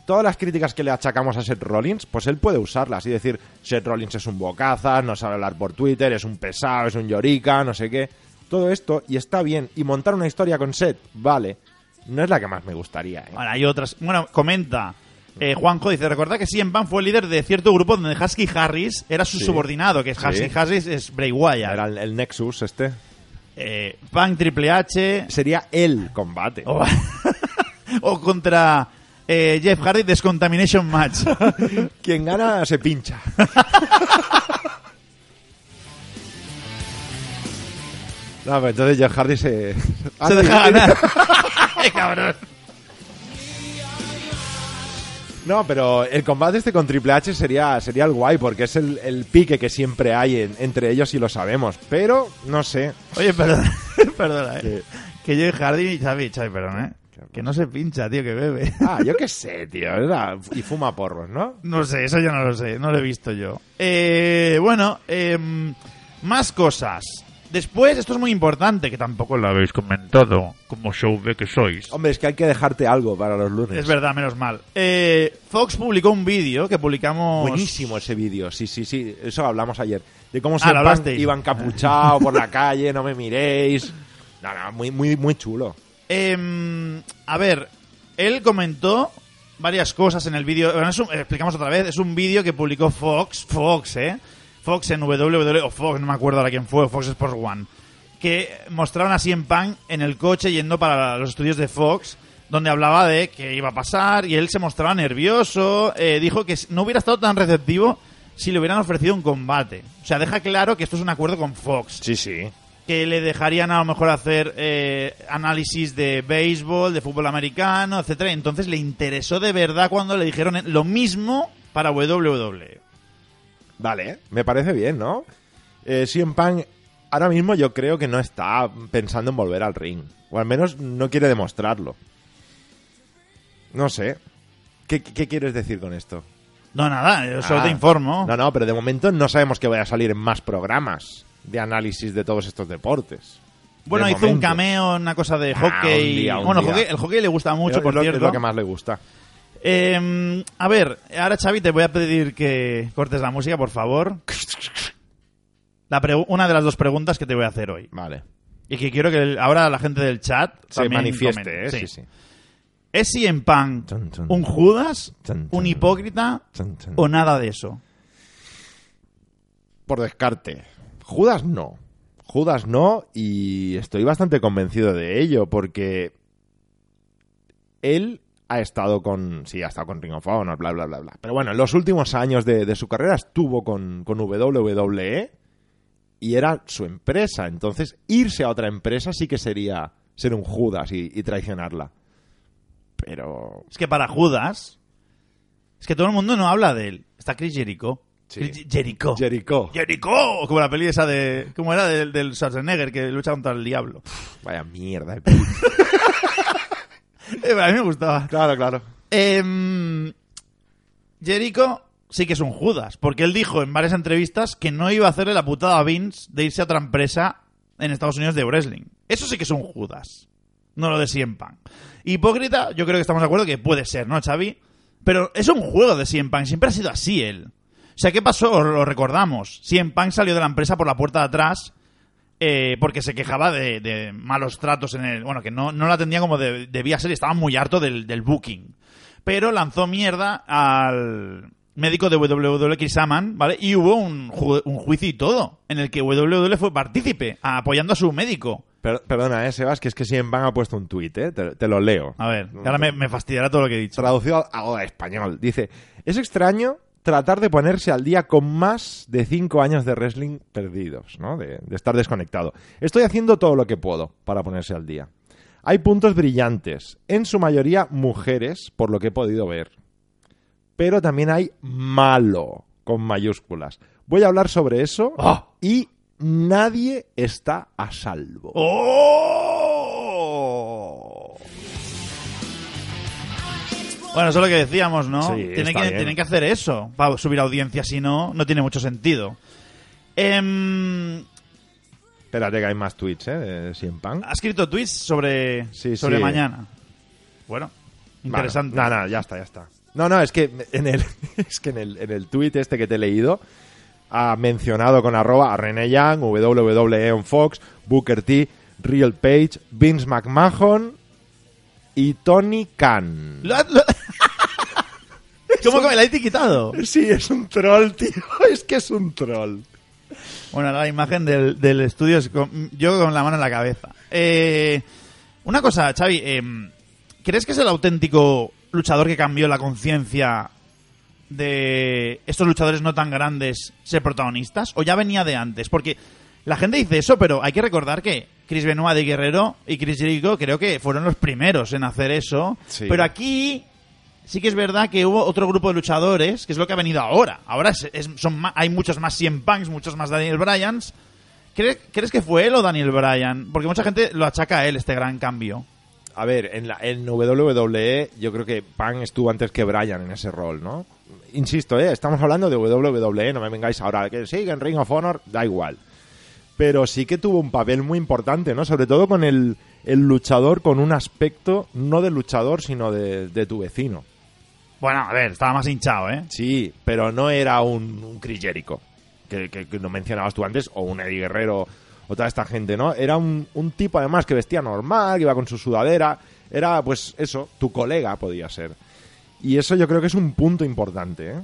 todas las críticas que le achacamos a Seth Rollins, pues él puede usarlas y decir, Seth Rollins es un bocazas, no sabe hablar por Twitter, es un pesado, es un llorica, no sé qué. Todo esto, y está bien. Y montar una historia con Seth, vale. No es la que más me gustaría, ¿eh? Bueno, hay otras. Bueno, comenta. eh, Juanjo dice, recordad que CM Punk fue el líder de cierto grupo donde Husky Harris era su Sí. subordinado, que es Sí. Husky Harris es Bray Wyatt. Era el, el Nexus este. Eh, Punk Triple H Sería el combate. o, o contra eh, Jeff Hardy Descontamination Match. Quien gana se pincha. No, pero entonces Jeff Hardy se... Ah, Se deja y- ganar. Ay, cabrón. No, pero el combate este con Triple H sería, sería el guay, porque es el, el pique que siempre hay en- entre ellos y lo sabemos. Pero, no sé. Oye, perdona, perdona, eh. Que Jeff Hardy y Xavi, Xavi, perdón, eh. Que no se pincha, tío, que bebe. Ah, yo qué sé, tío. era- Y fuma porros, ¿no? No sé, eso ya no lo sé, no lo he visto yo. Eh, bueno, em, más cosas. Después, esto es muy importante, que tampoco lo habéis comentado, como show de que sois. Hombre, es que hay que dejarte algo para los lunes. Es verdad, menos mal. Eh, Fox publicó un vídeo que publicamos... Buenísimo ese vídeo, sí, sí, sí. Eso hablamos ayer. De cómo Ah, se lo hablasteis. iba encapuchado por la calle, no me miréis. No, no, muy, muy, muy chulo. Em, a ver, él comentó varias cosas en el vídeo. Un- explicamos otra vez. Es un vídeo que publicó Fox, Fox, ¿eh? Fox en WWE o Fox, no me acuerdo ahora quién fue, Fox Sports One. Que mostraron así en Punk en el coche yendo para los estudios de Fox, donde hablaba de qué iba a pasar y él se mostraba nervioso. eh, dijo que no hubiera estado tan receptivo si le hubieran ofrecido un combate. O sea, deja claro que esto es un acuerdo con Fox Sí, sí. Que le dejarían a lo mejor hacer eh, análisis de béisbol, de fútbol americano, etcétera. Entonces le interesó de verdad cuando le dijeron lo mismo para. WWE. Vale, me parece bien, ¿no? Eh, CM Punk ahora mismo yo creo que no está pensando en volver al ring. O al menos no quiere demostrarlo. No sé. ¿Qué, qué quieres decir con esto? No, nada, yo solo Ah, te informo. No, no, pero de momento no sabemos que vaya a salir en más programas de análisis de todos estos deportes. bueno, De hizo un cameo, una cosa de Ah, hockey. un día, un bueno, hockey- el hockey le gusta mucho, Es por lo, es cierto. lo que más le gusta. Eh, a ver, ahora Xavi te voy a pedir que cortes la música, por favor. La una de las dos preguntas que te voy a hacer hoy. Vale. Y que quiero que el- ahora la gente del chat Se manifieste, comente. ¿eh? Sí. Sí, sí. ¿Es CM Punk Chun, chun. un Judas, Chun, chun. un hipócrita Chun, chun. o nada de eso? Por descarte. Judas no. Judas no y estoy bastante convencido de ello porque él ha estado con. Sí, ha estado con Ring of Honor, bla, bla, bla, bla. Pero bueno, en los últimos años de, su carrera estuvo con, con WWE y era su empresa. Entonces, irse a otra empresa sí que sería ser un Judas y, y traicionarla. Pero. Es que para Judas, es que todo el mundo no habla de él. Está Chris Jericho. Sí. Jericho. Jericho. Jericho, como la peli esa de... ¿Cómo era? Del, del Schwarzenegger, que lucha contra el diablo. Vaya mierda. Eh, a mí me gustaba. claro, claro. Em, Jericho sí que es un Judas, porque él dijo en varias entrevistas que no iba a hacerle la putada a Vince de irse a otra empresa en Estados Unidos de wrestling. Eso sí que es un Judas, no lo de CM Punk. Hipócrita, yo creo que estamos de acuerdo que puede ser, ¿no, Xavi? Pero es un juego de CM Punk, siempre ha sido así él. O sea, ¿qué pasó? Lo recordamos. CM Punk salió de la empresa por la puerta de atrás eh, porque se quejaba de, de malos tratos en el... Bueno, que no, no la atendía como de- debía ser y estaba muy harto del, del booking. Pero lanzó mierda al médico de WWE, Chris Amann, ¿vale? Y hubo un, ju- un juicio y todo, en el que WWE fue partícipe, apoyando a su médico. Per- perdona, eh, Sebas, que es que Sien Van ha puesto un tuit, ¿eh? Te, te lo leo. A ver, ahora me, me fastidiará todo lo que he dicho. Traducido al español. Dice, es extraño tratar de ponerse al día con más de cinco años de wrestling perdidos, ¿no? De, de estar desconectado. Estoy haciendo todo lo que puedo para ponerse al día. Hay puntos brillantes, en su mayoría mujeres, por lo que he podido ver. Pero también hay malo, con mayúsculas. Voy a hablar sobre eso ¡Ah! y nadie está a salvo. ¡Oh! Bueno, eso es lo que decíamos, ¿no? Sí, tienen, que, tienen que hacer eso para subir audiencia, si no, no tiene mucho sentido. Em, Espérate que hay más tweets, ¿eh? De Punk. ha escrito tweets sobre, Sí, sobre sí. mañana. Bueno, interesante. Bueno, no, no, ya está, ya está. No, no, es que en el, es que en el, en el tweet este que te he leído ha mencionado con arroba a René Young, WWE on Fox, Booker T, Real Page, Vince McMahon y Tony Khan. Lo lo- ¿Cómo que me la he quitado? Sí, es un troll, tío. Es que es un troll. Bueno, la imagen del, del estudio es con- yo con la mano en la cabeza. Eh, una cosa, Xavi, em, ¿crees que es el auténtico luchador que cambió la conciencia de estos luchadores no tan grandes ser protagonistas? ¿O ya venía de antes? Porque la gente dice eso, pero hay que recordar que Chris Benoit de Guerrero y Chris Jericho creo que fueron los primeros en hacer eso. Sí. Pero aquí sí que es verdad que hubo otro grupo de luchadores, que es lo que ha venido ahora. Ahora es- hay muchos más CM Punks, muchos más Daniel Bryans. ¿Crees, ¿Crees que fue él o Daniel Bryan? Porque mucha gente lo achaca a él, este gran cambio. A ver, en, la, en WWE yo creo que Punk estuvo antes que Bryan en ese rol, ¿no? Insisto, ¿eh? estamos hablando de WWE, no me vengáis ahora que sí, en Ring of Honor, da igual. Pero sí que tuvo un papel muy importante, ¿no? Sobre todo con el, luchador con un aspecto no de luchador, sino de tu vecino. Bueno, a ver, estaba más hinchado, ¿eh? Sí, pero no era un, un Chris Jericho, que, que- que lo mencionabas tú antes, o un Eddie Guerrero, o toda esta gente, ¿no? Era un, un tipo además que vestía normal, que iba con su sudadera, era pues eso, tu colega podía ser. Y eso yo creo que es un punto importante, ¿eh?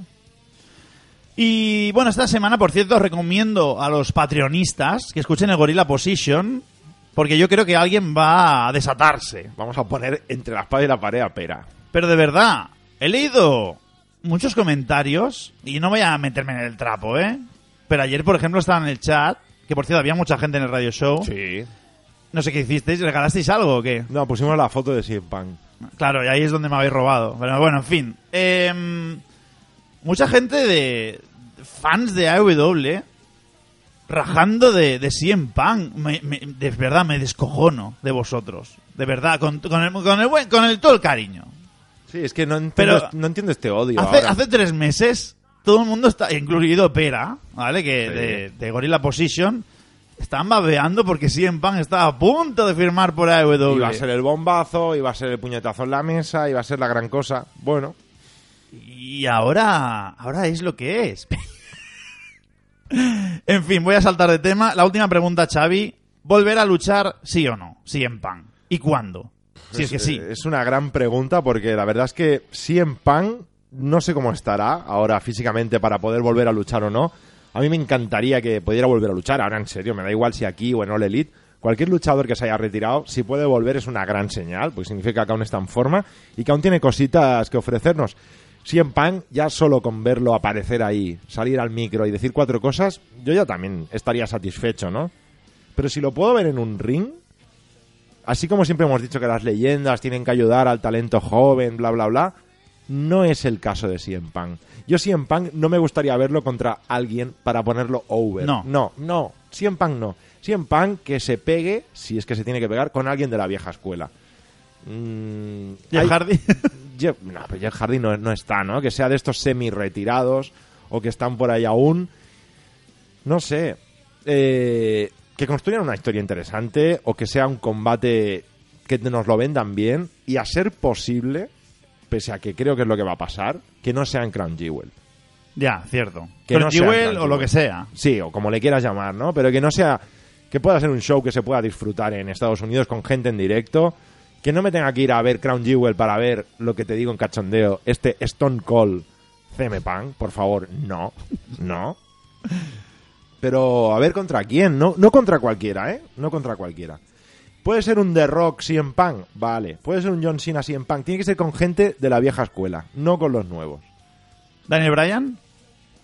Y bueno, esta semana, por cierto, recomiendo a los patreonistas que escuchen el Gorilla Position, porque yo creo que alguien va a desatarse. Vamos a poner entre la espada y la pared a pera. Pero de verdad, he leído muchos comentarios y no voy a meterme en el trapo, ¿eh? Pero ayer, por ejemplo, estaba en el chat, que por cierto había mucha gente en el radio show. Sí. No sé qué hicisteis, ¿regalasteis algo o qué? No, pusimos la foto de CM Punk. Claro, y ahí es donde me habéis robado. Pero bueno, en fin. Em, mucha gente de fans de AEW rajando de, de CM Punk. Me- me- de verdad, me descojono de vosotros. De verdad, con, con el, con el buen, con el todo el cariño. Sí, es que no entiendo, Pero- no entiendo este odio Hace, ahora. hace tres meses, todo el mundo está, incluido Pera, ¿vale? Que Sí. de, de Gorilla Position, estaban babeando porque CM Punk estaba a punto de firmar por AEW. Iba a ser el bombazo, iba a ser el puñetazo en la mesa, iba a ser la gran cosa. Bueno, Y ahora, ahora es lo que es. en fin, voy a saltar de tema. La última pregunta, Xavi. ¿Volver a luchar sí o no? En pan. ¿Y cuándo? Si es que sí. eh, Es una gran pregunta porque la verdad es que CM Punk no sé cómo estará ahora físicamente para poder volver a luchar o no. A mí me encantaría que pudiera volver a luchar. Ahora en serio, me da igual si aquí o en All Elite. cualquier luchador que se haya retirado, si puede volver es una gran señal, porque significa que aún está en forma y que aún tiene cositas que ofrecernos. CM Punk, ya solo con verlo aparecer ahí, salir al micro y decir cuatro cosas, yo ya también estaría satisfecho, ¿no? Pero si lo puedo ver en un ring, así como siempre hemos dicho que las leyendas tienen que ayudar al talento joven, bla, bla, bla, no es el caso de CM Punk. Yo CM Punk no me gustaría verlo contra alguien para ponerlo over. No. No, no. CM Punk no. CM Punk que se pegue, si es que se tiene que pegar, con alguien de la vieja escuela. Mm, Jeff hay- Hardy. Jeff, no, pero Jeff Hardy no, no está, ¿no? Que sea de estos semi-retirados o que están por ahí aún. No sé. Eh, que construyan una historia interesante o que sea un combate que nos lo vendan bien y a ser posible, pese a que creo que es lo que va a pasar, que no sea en Crown Jewel. ya, cierto. Que Pero no Jewel Crown o lo que sea. Sí, o como le quieras llamar, ¿no? Pero que no sea. Que pueda ser un show que se pueda disfrutar en Estados Unidos con gente en directo. Que no me tenga que ir a ver Crown Jewel para ver lo que te digo en cachondeo. Este Stone Cold CM Punk, por favor, no. No. Pero a ver contra quién, no, no contra cualquiera, ¿eh? No contra cualquiera. Puede ser un The Rock CM Punk, vale. Puede ser un John Cena CM Punk. Tiene que ser con gente de la vieja escuela, no con los nuevos. Daniel Bryan.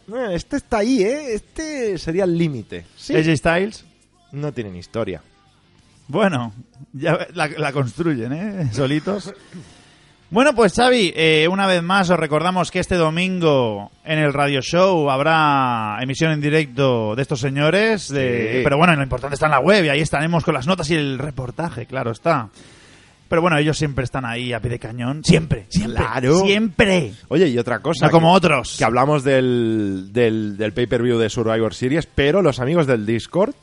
Eh, Este está ahí, ¿eh? Este sería el límite. Sí. AJ Styles. No tienen historia. Bueno, ya la, la construyen, ¿eh? Solitos. Bueno, pues Xavi, eh, una vez más os recordamos que este domingo en el Radio Show habrá emisión en directo de estos señores. de- Sí. Pero bueno, lo importante está en la web y ahí estaremos con las notas y el reportaje, claro está. Pero bueno, ellos siempre están ahí a pie de cañón. Siempre, siempre. Claro. Siempre. Oye, y otra cosa. No como que- otros. Que hablamos del, del, del pay-per-view de Survivor Series, pero los amigos del Discord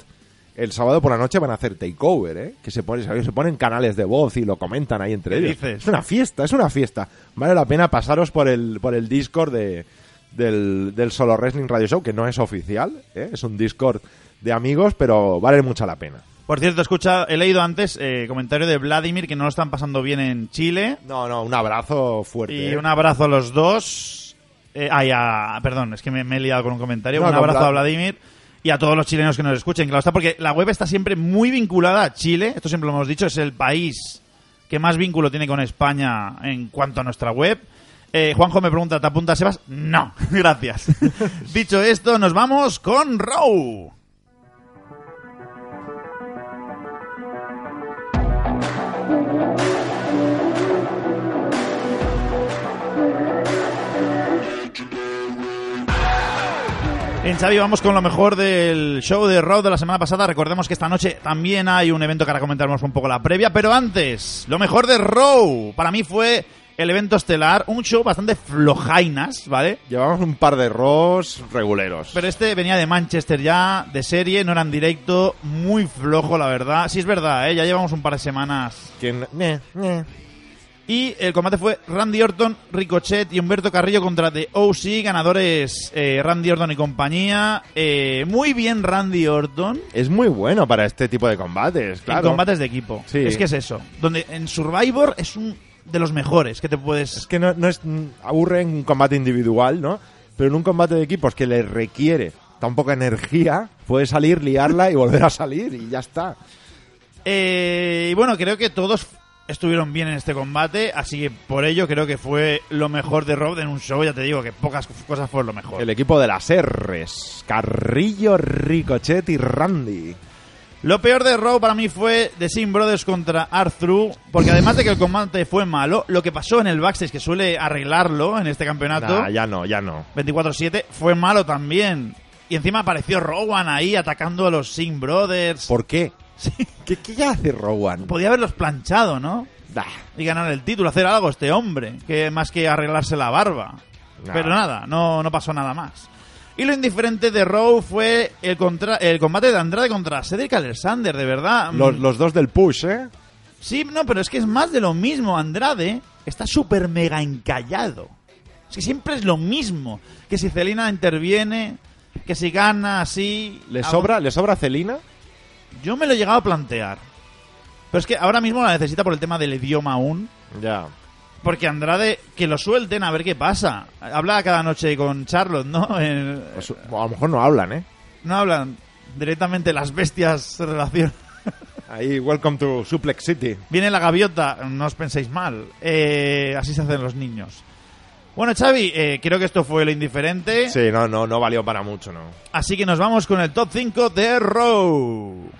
el sábado por la noche van a hacer takeover, ¿eh? Que se, pone, se ponen canales de voz y lo comentan ahí entre ¿Qué ellos. dices? Es una fiesta, es una fiesta. Vale la pena pasaros por el, por el Discord de, del, del Solo Wrestling Radio Show, que no es oficial, ¿eh? Es un Discord de amigos, pero vale mucho la pena. Por cierto, escucha, he leído antes eh, comentario de Vladimir que no lo están pasando bien en Chile. No, no, un abrazo fuerte. Y ¿eh? un abrazo a los dos. Eh, ah, ya, perdón, es que me, me he liado con un comentario. No, un abrazo Vlad- a Vladimir y a todos los chilenos que nos escuchen. Claro está, porque la web está siempre muy vinculada a Chile. Esto siempre lo hemos dicho, es el país que más vínculo tiene con España en cuanto a nuestra web. Eh, Juanjo me pregunta, ¿te apuntas, Sebas? No, gracias. Dicho esto, nos vamos con Row. En Xavi vamos con lo mejor del show de Raw de la semana pasada. Recordemos que esta noche también hay un evento que ahora comentaremos un poco la previa, pero antes, lo mejor de Raw. Para mí fue el evento estelar, un show bastante flojainas, ¿vale? Llevamos un par de Ross reguleros. Pero este venía de Manchester ya, de serie, no era en directo, muy flojo la verdad. Sí es verdad, ¿eh? ya llevamos un par de semanas Que n- ne, ne. Y el combate fue Randy Orton, Ricochet y Humberto Carrillo contra The OC, ganadores eh, Randy Orton y compañía. Eh, muy bien Randy Orton Es muy bueno para este tipo de combates, claro. en combates de equipo. Sí. Es que es eso. Donde en Survivor es un de los mejores que te puedes... Es que no, no es aburre en un combate individual, ¿no? Pero en un combate de equipos que le requiere tan poca energía, puede salir, liarla y volver a salir y ya está. Eh, y bueno, creo que todos estuvieron bien en este combate, así que por ello creo que fue lo mejor de Rob en un show. Ya te digo que pocas cosas fueron lo mejor. El equipo de las R's, Carrillo, Ricochet y Randy. Lo peor de Raw para mí fue The Sin Brothers contra Arthur, porque además de que el combate fue malo, lo que pasó en el backstage, que suele arreglarlo en este campeonato, Nah, ya no, ya no. 24-7, fue malo también. Y encima apareció Rowan ahí atacando a los Sin Brothers. ¿Por qué? Sí, ¿Qué, qué hace Rowan? podía haberlos planchado, ¿no? Bah, Y ganar el título, hacer algo este hombre, que más que arreglarse la barba. Nah. Pero nada, no, no pasó nada más. Y lo indiferente de Raw fue el, contra, el combate de Andrade contra Cedric Alexander, de verdad. los, Mm, los dos del push, ¿eh? Sí, no, pero es que es más de lo mismo. Andrade está súper mega encallado. Es que siempre es lo mismo. Que si Celina interviene, que si gana así... ¿Le sobra, ¿le sobra Celina? Yo me lo he llegado a plantear. Pero es que ahora mismo la necesita por el tema del idioma aún. Ya. Porque Andrade, que lo suelten a ver qué pasa. Habla cada noche con Charlotte, ¿no? Pues, a lo mejor no hablan, ¿eh? no hablan directamente las bestias se relacionan. Ahí, welcome to Suplex City. Viene la gaviota, no os penséis mal. Eh, así se hacen los niños. Bueno, Xavi, eh, creo que esto fue lo indiferente. Sí, no, no, no valió para mucho, ¿no? Así que nos vamos con el top 5 de Raw.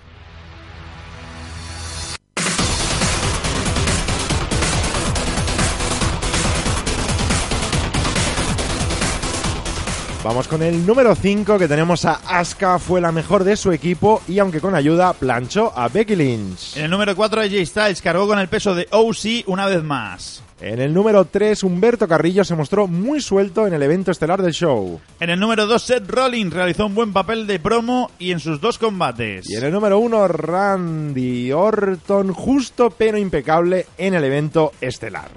Vamos con el número 5 que tenemos a Asuka, fue la mejor de su equipo y aunque con ayuda planchó a Becky Lynch. En el número 4, AJ Styles cargó con el peso de OC una vez más. En el número 3, Humberto Carrillo se mostró muy suelto en el evento estelar del show. En el número 2, Seth Rollins realizó un buen papel de promo y en sus dos combates. Y en el número 1, Randy Orton, justo pero impecable en el evento estelar.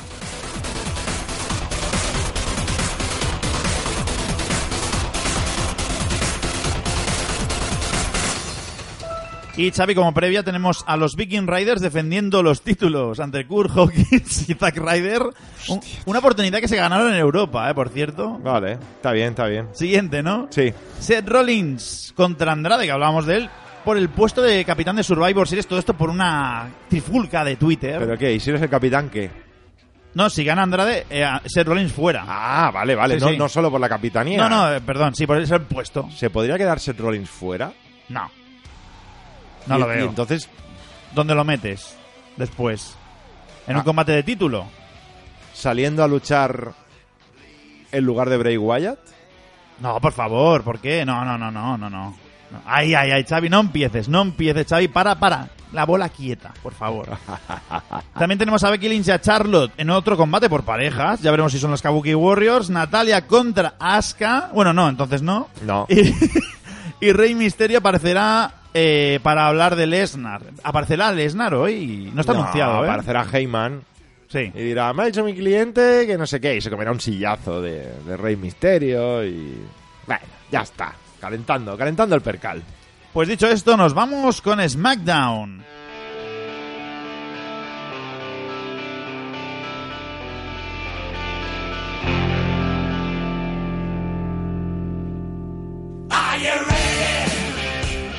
Y Xavi, como previa, tenemos a los Viking Riders defendiendo los títulos ante Kurt Hawkins y Zack Ryder. Un- una oportunidad que se ganaron en Europa, eh, por cierto. Vale, está bien, está bien. Siguiente, ¿no? Sí, Seth Rollins contra Andrade, que hablábamos de él, por el puesto de capitán de Survivor Series. Todo esto por una trifulca de Twitter. pero ¿qué? ¿Y si eres el capitán qué? No, si gana Andrade, eh, Seth Rollins fuera. Ah, vale, vale, Sí, no, sí. no solo por la capitanía. no, no, eh, perdón, sí, por ese el puesto. ¿Se podría quedar Seth Rollins fuera? No. No Y- lo y veo. entonces, ¿Dónde lo metes después? ¿En Ah. un combate de título? saliendo a luchar en lugar de Bray Wyatt. No, por favor, ¿por qué? No, no, no, no, no, no. No. Ay, ay, ay, Xavi, no empieces, no empieces, Xavi, para, para. La bola quieta, por favor. También tenemos a Becky Lynch y a Charlotte en otro combate por parejas. Ya veremos si son los Kabuki Warriors. Natalia contra Asuka. Bueno, no, entonces no. No. Y, y Rey Misterio aparecerá eh, para hablar de Lesnar. ¿Aparecerá Lesnar hoy? No está anunciado, ¿eh? Aparecerá Heyman Sí. y dirá, me ha dicho mi cliente que no sé qué, y se comerá un sillazo de, de Rey Misterio y... Bueno, ya está. Calentando, calentando el percal. Pues dicho esto, nos vamos con SmackDown.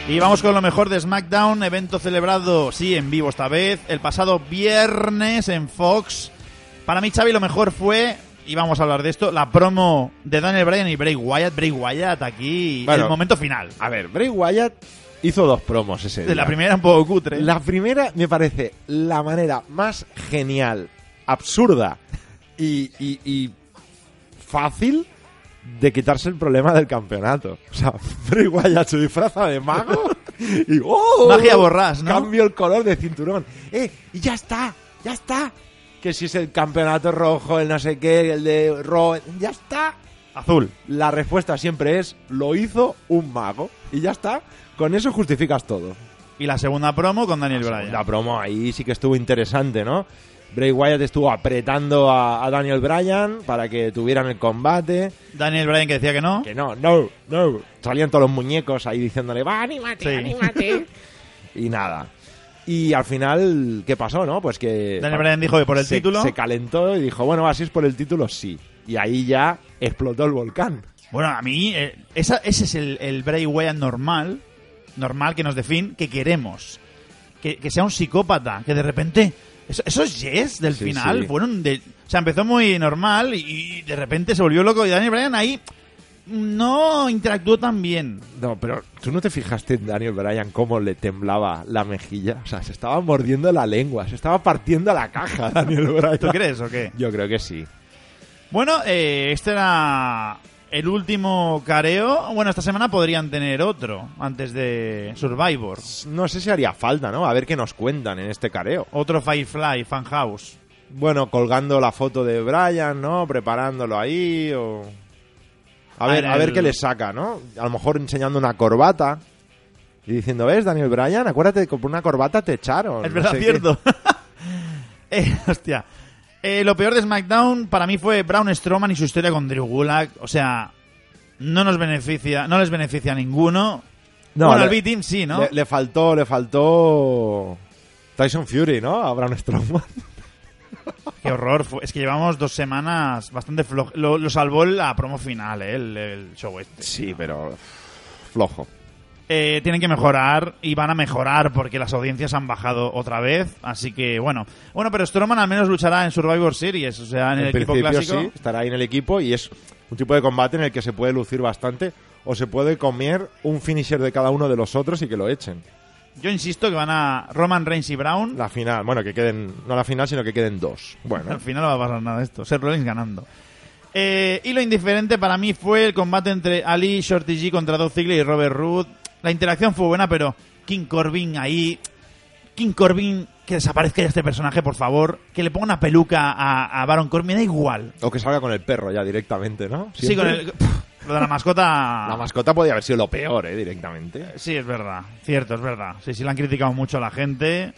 Y vamos con lo mejor de SmackDown, evento celebrado, sí, en vivo esta vez, el pasado viernes en Fox. Para mí, Xavi, lo mejor fue, y vamos a hablar de esto, la promo de Daniel Bryan y Bray Wyatt. Bray Wyatt aquí, Bueno. el momento final. A ver, Bray Wyatt hizo dos promos ese De día. la primera un poco cutre. La primera me parece la manera más genial, absurda y, y- y fácil de quitarse el problema del campeonato. O sea, Bray Wyatt se disfraza de mago y ¡oh! Magia borrás, ¿no? Cambio el color de cinturón. ¡Eh! Y ya está, ya está. Que si es el campeonato rojo, el no sé qué, el de Raw, ya está. Azul. La respuesta siempre es, lo hizo un mago. Y ya está. Con eso justificas todo. Y la segunda promo con Daniel Bryan. La promo ahí sí que estuvo interesante, ¿no? Bray Wyatt estuvo apretando a, a Daniel Bryan para que tuvieran el combate. Daniel Bryan que decía que no. Que no, no, no. Salían todos los muñecos ahí diciéndole, va, anímate, Sí. anímate. y nada. Y al final, ¿qué pasó, no? Pues que... Daniel Bryan dijo que por el se, título. Se calentó y dijo, bueno, va, si es por el título, sí. Y ahí ya explotó el volcán. Bueno, a mí, eh, esa- ese es el, el Bray Wyatt normal, normal que nos define, que queremos. Que, que sea un psicópata, que de repente. Eso- Esos yes del Sí, final sí. fueron de. O sea, empezó muy normal y, y de repente se volvió loco. Y Daniel Bryan ahí no interactuó tan bien. No, pero tú no te fijaste en Daniel Bryan cómo le temblaba la mejilla. O sea, se estaba mordiendo la lengua, se estaba partiendo la caja Daniel Bryan. ¿Tú crees o qué? Yo creo que sí. Bueno, eh, este era el último careo. Bueno, esta semana podrían tener otro antes de Survivor. No sé si haría falta, ¿no? A ver qué nos cuentan en este careo. Otro Firefly, Fan House. Bueno, colgando la foto de Bryan, ¿no? Preparándolo ahí o... A Ah, ver, en a ver el- qué le saca, ¿no? A lo mejor enseñando una corbata y diciendo, ¿ves, Daniel Bryan? Acuérdate que por una corbata te echaron. Es no verdad, sé qué". cierto. eh, hostia. Eh, lo peor de SmackDown para mí fue Braun Strowman y su historia con Drew Gulak. O sea, no nos beneficia, no les beneficia a ninguno. No, bueno, al B-Team sí, ¿no? Le, le faltó, le faltó Tyson Fury, ¿no? A Braun Strowman. Qué horror. fue- Es que llevamos dos semanas bastante flojo. Lo, lo salvó la promo final, ¿eh? el, el show este. Sí, pero flojo. Eh, tienen que mejorar y van a mejorar porque las audiencias han bajado otra vez. Así que, bueno. Bueno, pero Strowman al menos luchará en Survivor Series, o sea, en el en equipo principio clásico. sí, estará ahí en el equipo y es un tipo de combate en el que se puede lucir bastante o se puede comer un finisher de cada uno de los otros y que lo echen. Yo insisto que van a Roman Reigns y Brown. La final, bueno, que queden, no la final, sino que queden dos. Bueno, Al final no va a pasar nada de esto. Seth Rollins ganando. Eh, y lo indiferente para mí fue el combate entre Ali, Shorty G contra Dolph Ziggler y Robert Roode. La interacción fue buena, pero King Corbin ahí... King Corbin, que desaparezca ya este personaje, por favor. Que le ponga una peluca a, a Baron Corbin, da igual. o que salga con el perro ya directamente, ¿no? Sí, con el... Pff, Lo de la mascota... La mascota podía haber sido lo peor, ¿eh? Directamente. Sí, es verdad. Cierto, es verdad. Sí, sí, la han criticado mucho a la gente.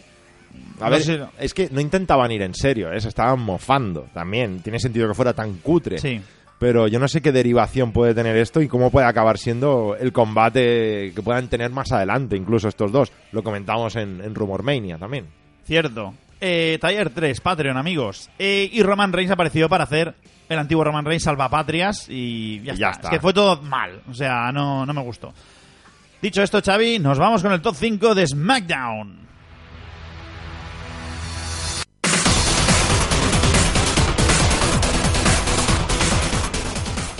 A No ver, sé- es que no intentaban ir en serio, ¿eh? Se estaban mofando también. Tiene sentido que fuera tan cutre. Sí. Pero yo no sé qué derivación puede tener esto y cómo puede acabar siendo el combate que puedan tener más adelante, incluso estos dos. Lo comentamos en, en Rumormania también. Cierto. Eh, Taller 3, Patreon, amigos. Eh, y Roman Reigns apareció para hacer el antiguo Roman Reigns salvapatrias y ya, Y ya está. está. Es que fue todo mal. O sea, no, no me gustó. Dicho esto, Xavi, nos vamos con el top 5 de SmackDown.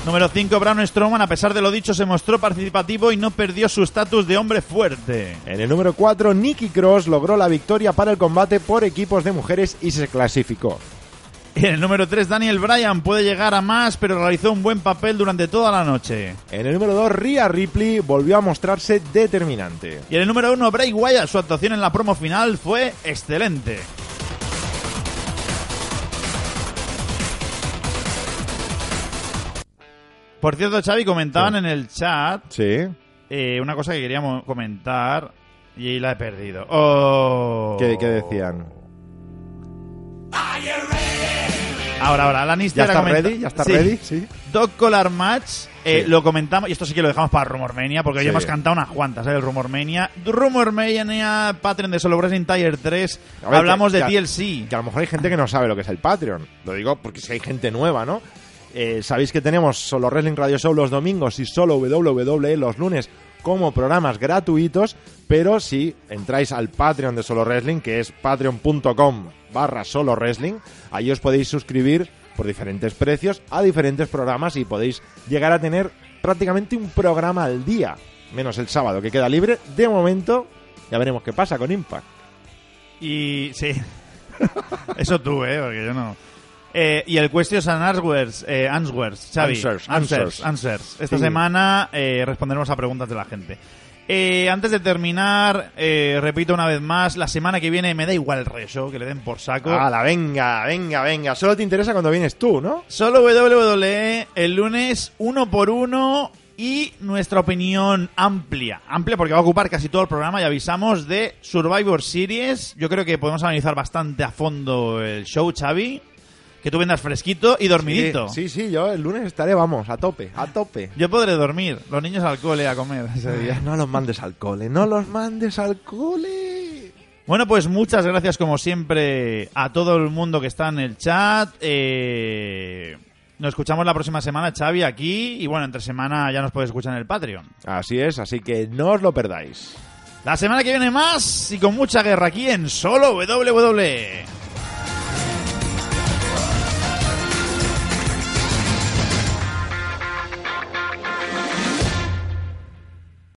Número 5, Braun Strowman, a pesar de lo dicho, se mostró participativo y no perdió su estatus de hombre fuerte. En el número 4, Nikki Cross logró la victoria para el combate por equipos de mujeres y se clasificó. En el número 3, Daniel Bryan puede llegar a más, pero realizó un buen papel durante toda la noche. En el número 2, Rhea Ripley volvió a mostrarse determinante. Y en el número 1, Bray Wyatt, su actuación en la promo final fue excelente. Por cierto, Xavi, comentaban Sí. en el chat Sí. eh, una cosa que queríamos comentar y la he perdido. Oh. ¿Qué, qué decían? Ahora, ahora, la ¿Ya Lannister está ready? ¿Ya está Sí. ready? Sí. Dog Collar Match, eh, Sí. lo comentamos, y esto sí que lo dejamos para Rumormania, porque hoy Sí. hemos cantado unas cuantas, ¿eh? El Rumormania. Rumormania, Patreon de Solo Wrestling Tier 3. A ver, Hablamos que- de que- TLC. Que a lo mejor hay gente que no sabe lo que es el Patreon. Lo digo porque si hay gente nueva, ¿no? Eh, Sabéis que tenemos solo Wrestling Radio Show los domingos y solo WWE los lunes como programas gratuitos, pero si entráis al Patreon de Solo Wrestling, que es patreon.com barra Solo Wrestling, ahí os podéis suscribir por diferentes precios a diferentes programas y podéis llegar a tener prácticamente un programa al día, menos el sábado que queda libre. De momento, ya veremos qué pasa con Impact. Y sí. Eso tú, ¿eh? Porque yo no. Eh, y el Questions and Answers, eh, answers Xavi. Answers, answers. answers. Esta Sí. semana eh, responderemos a preguntas de la gente. Eh, antes de terminar, eh, repito una vez más, la semana que viene me da igual el rollo, que le den por saco. ¡Hala, venga, venga, venga! Solo te interesa cuando vienes tú, ¿no? Solo WWE el lunes uno por uno y nuestra opinión amplia. Amplia porque va a ocupar casi todo el programa y avisamos de Survivor Series. Yo creo que podemos analizar bastante a fondo el show, Xavi. Que tú vendas fresquito y dormidito. Sí, sí, yo el lunes estaré, vamos, a tope, a tope. Yo podré dormir. Los niños al cole a comer ese día. No los mandes al cole, no los mandes al cole. Bueno, pues muchas gracias como siempre a todo el mundo que está en el chat. Eh, nos escuchamos la próxima semana, Xavi, aquí. Y bueno, entre semana ya nos podéis escuchar en el Patreon. Así es, así que no os lo perdáis. La semana que viene más y con mucha guerra aquí en Solo WWE.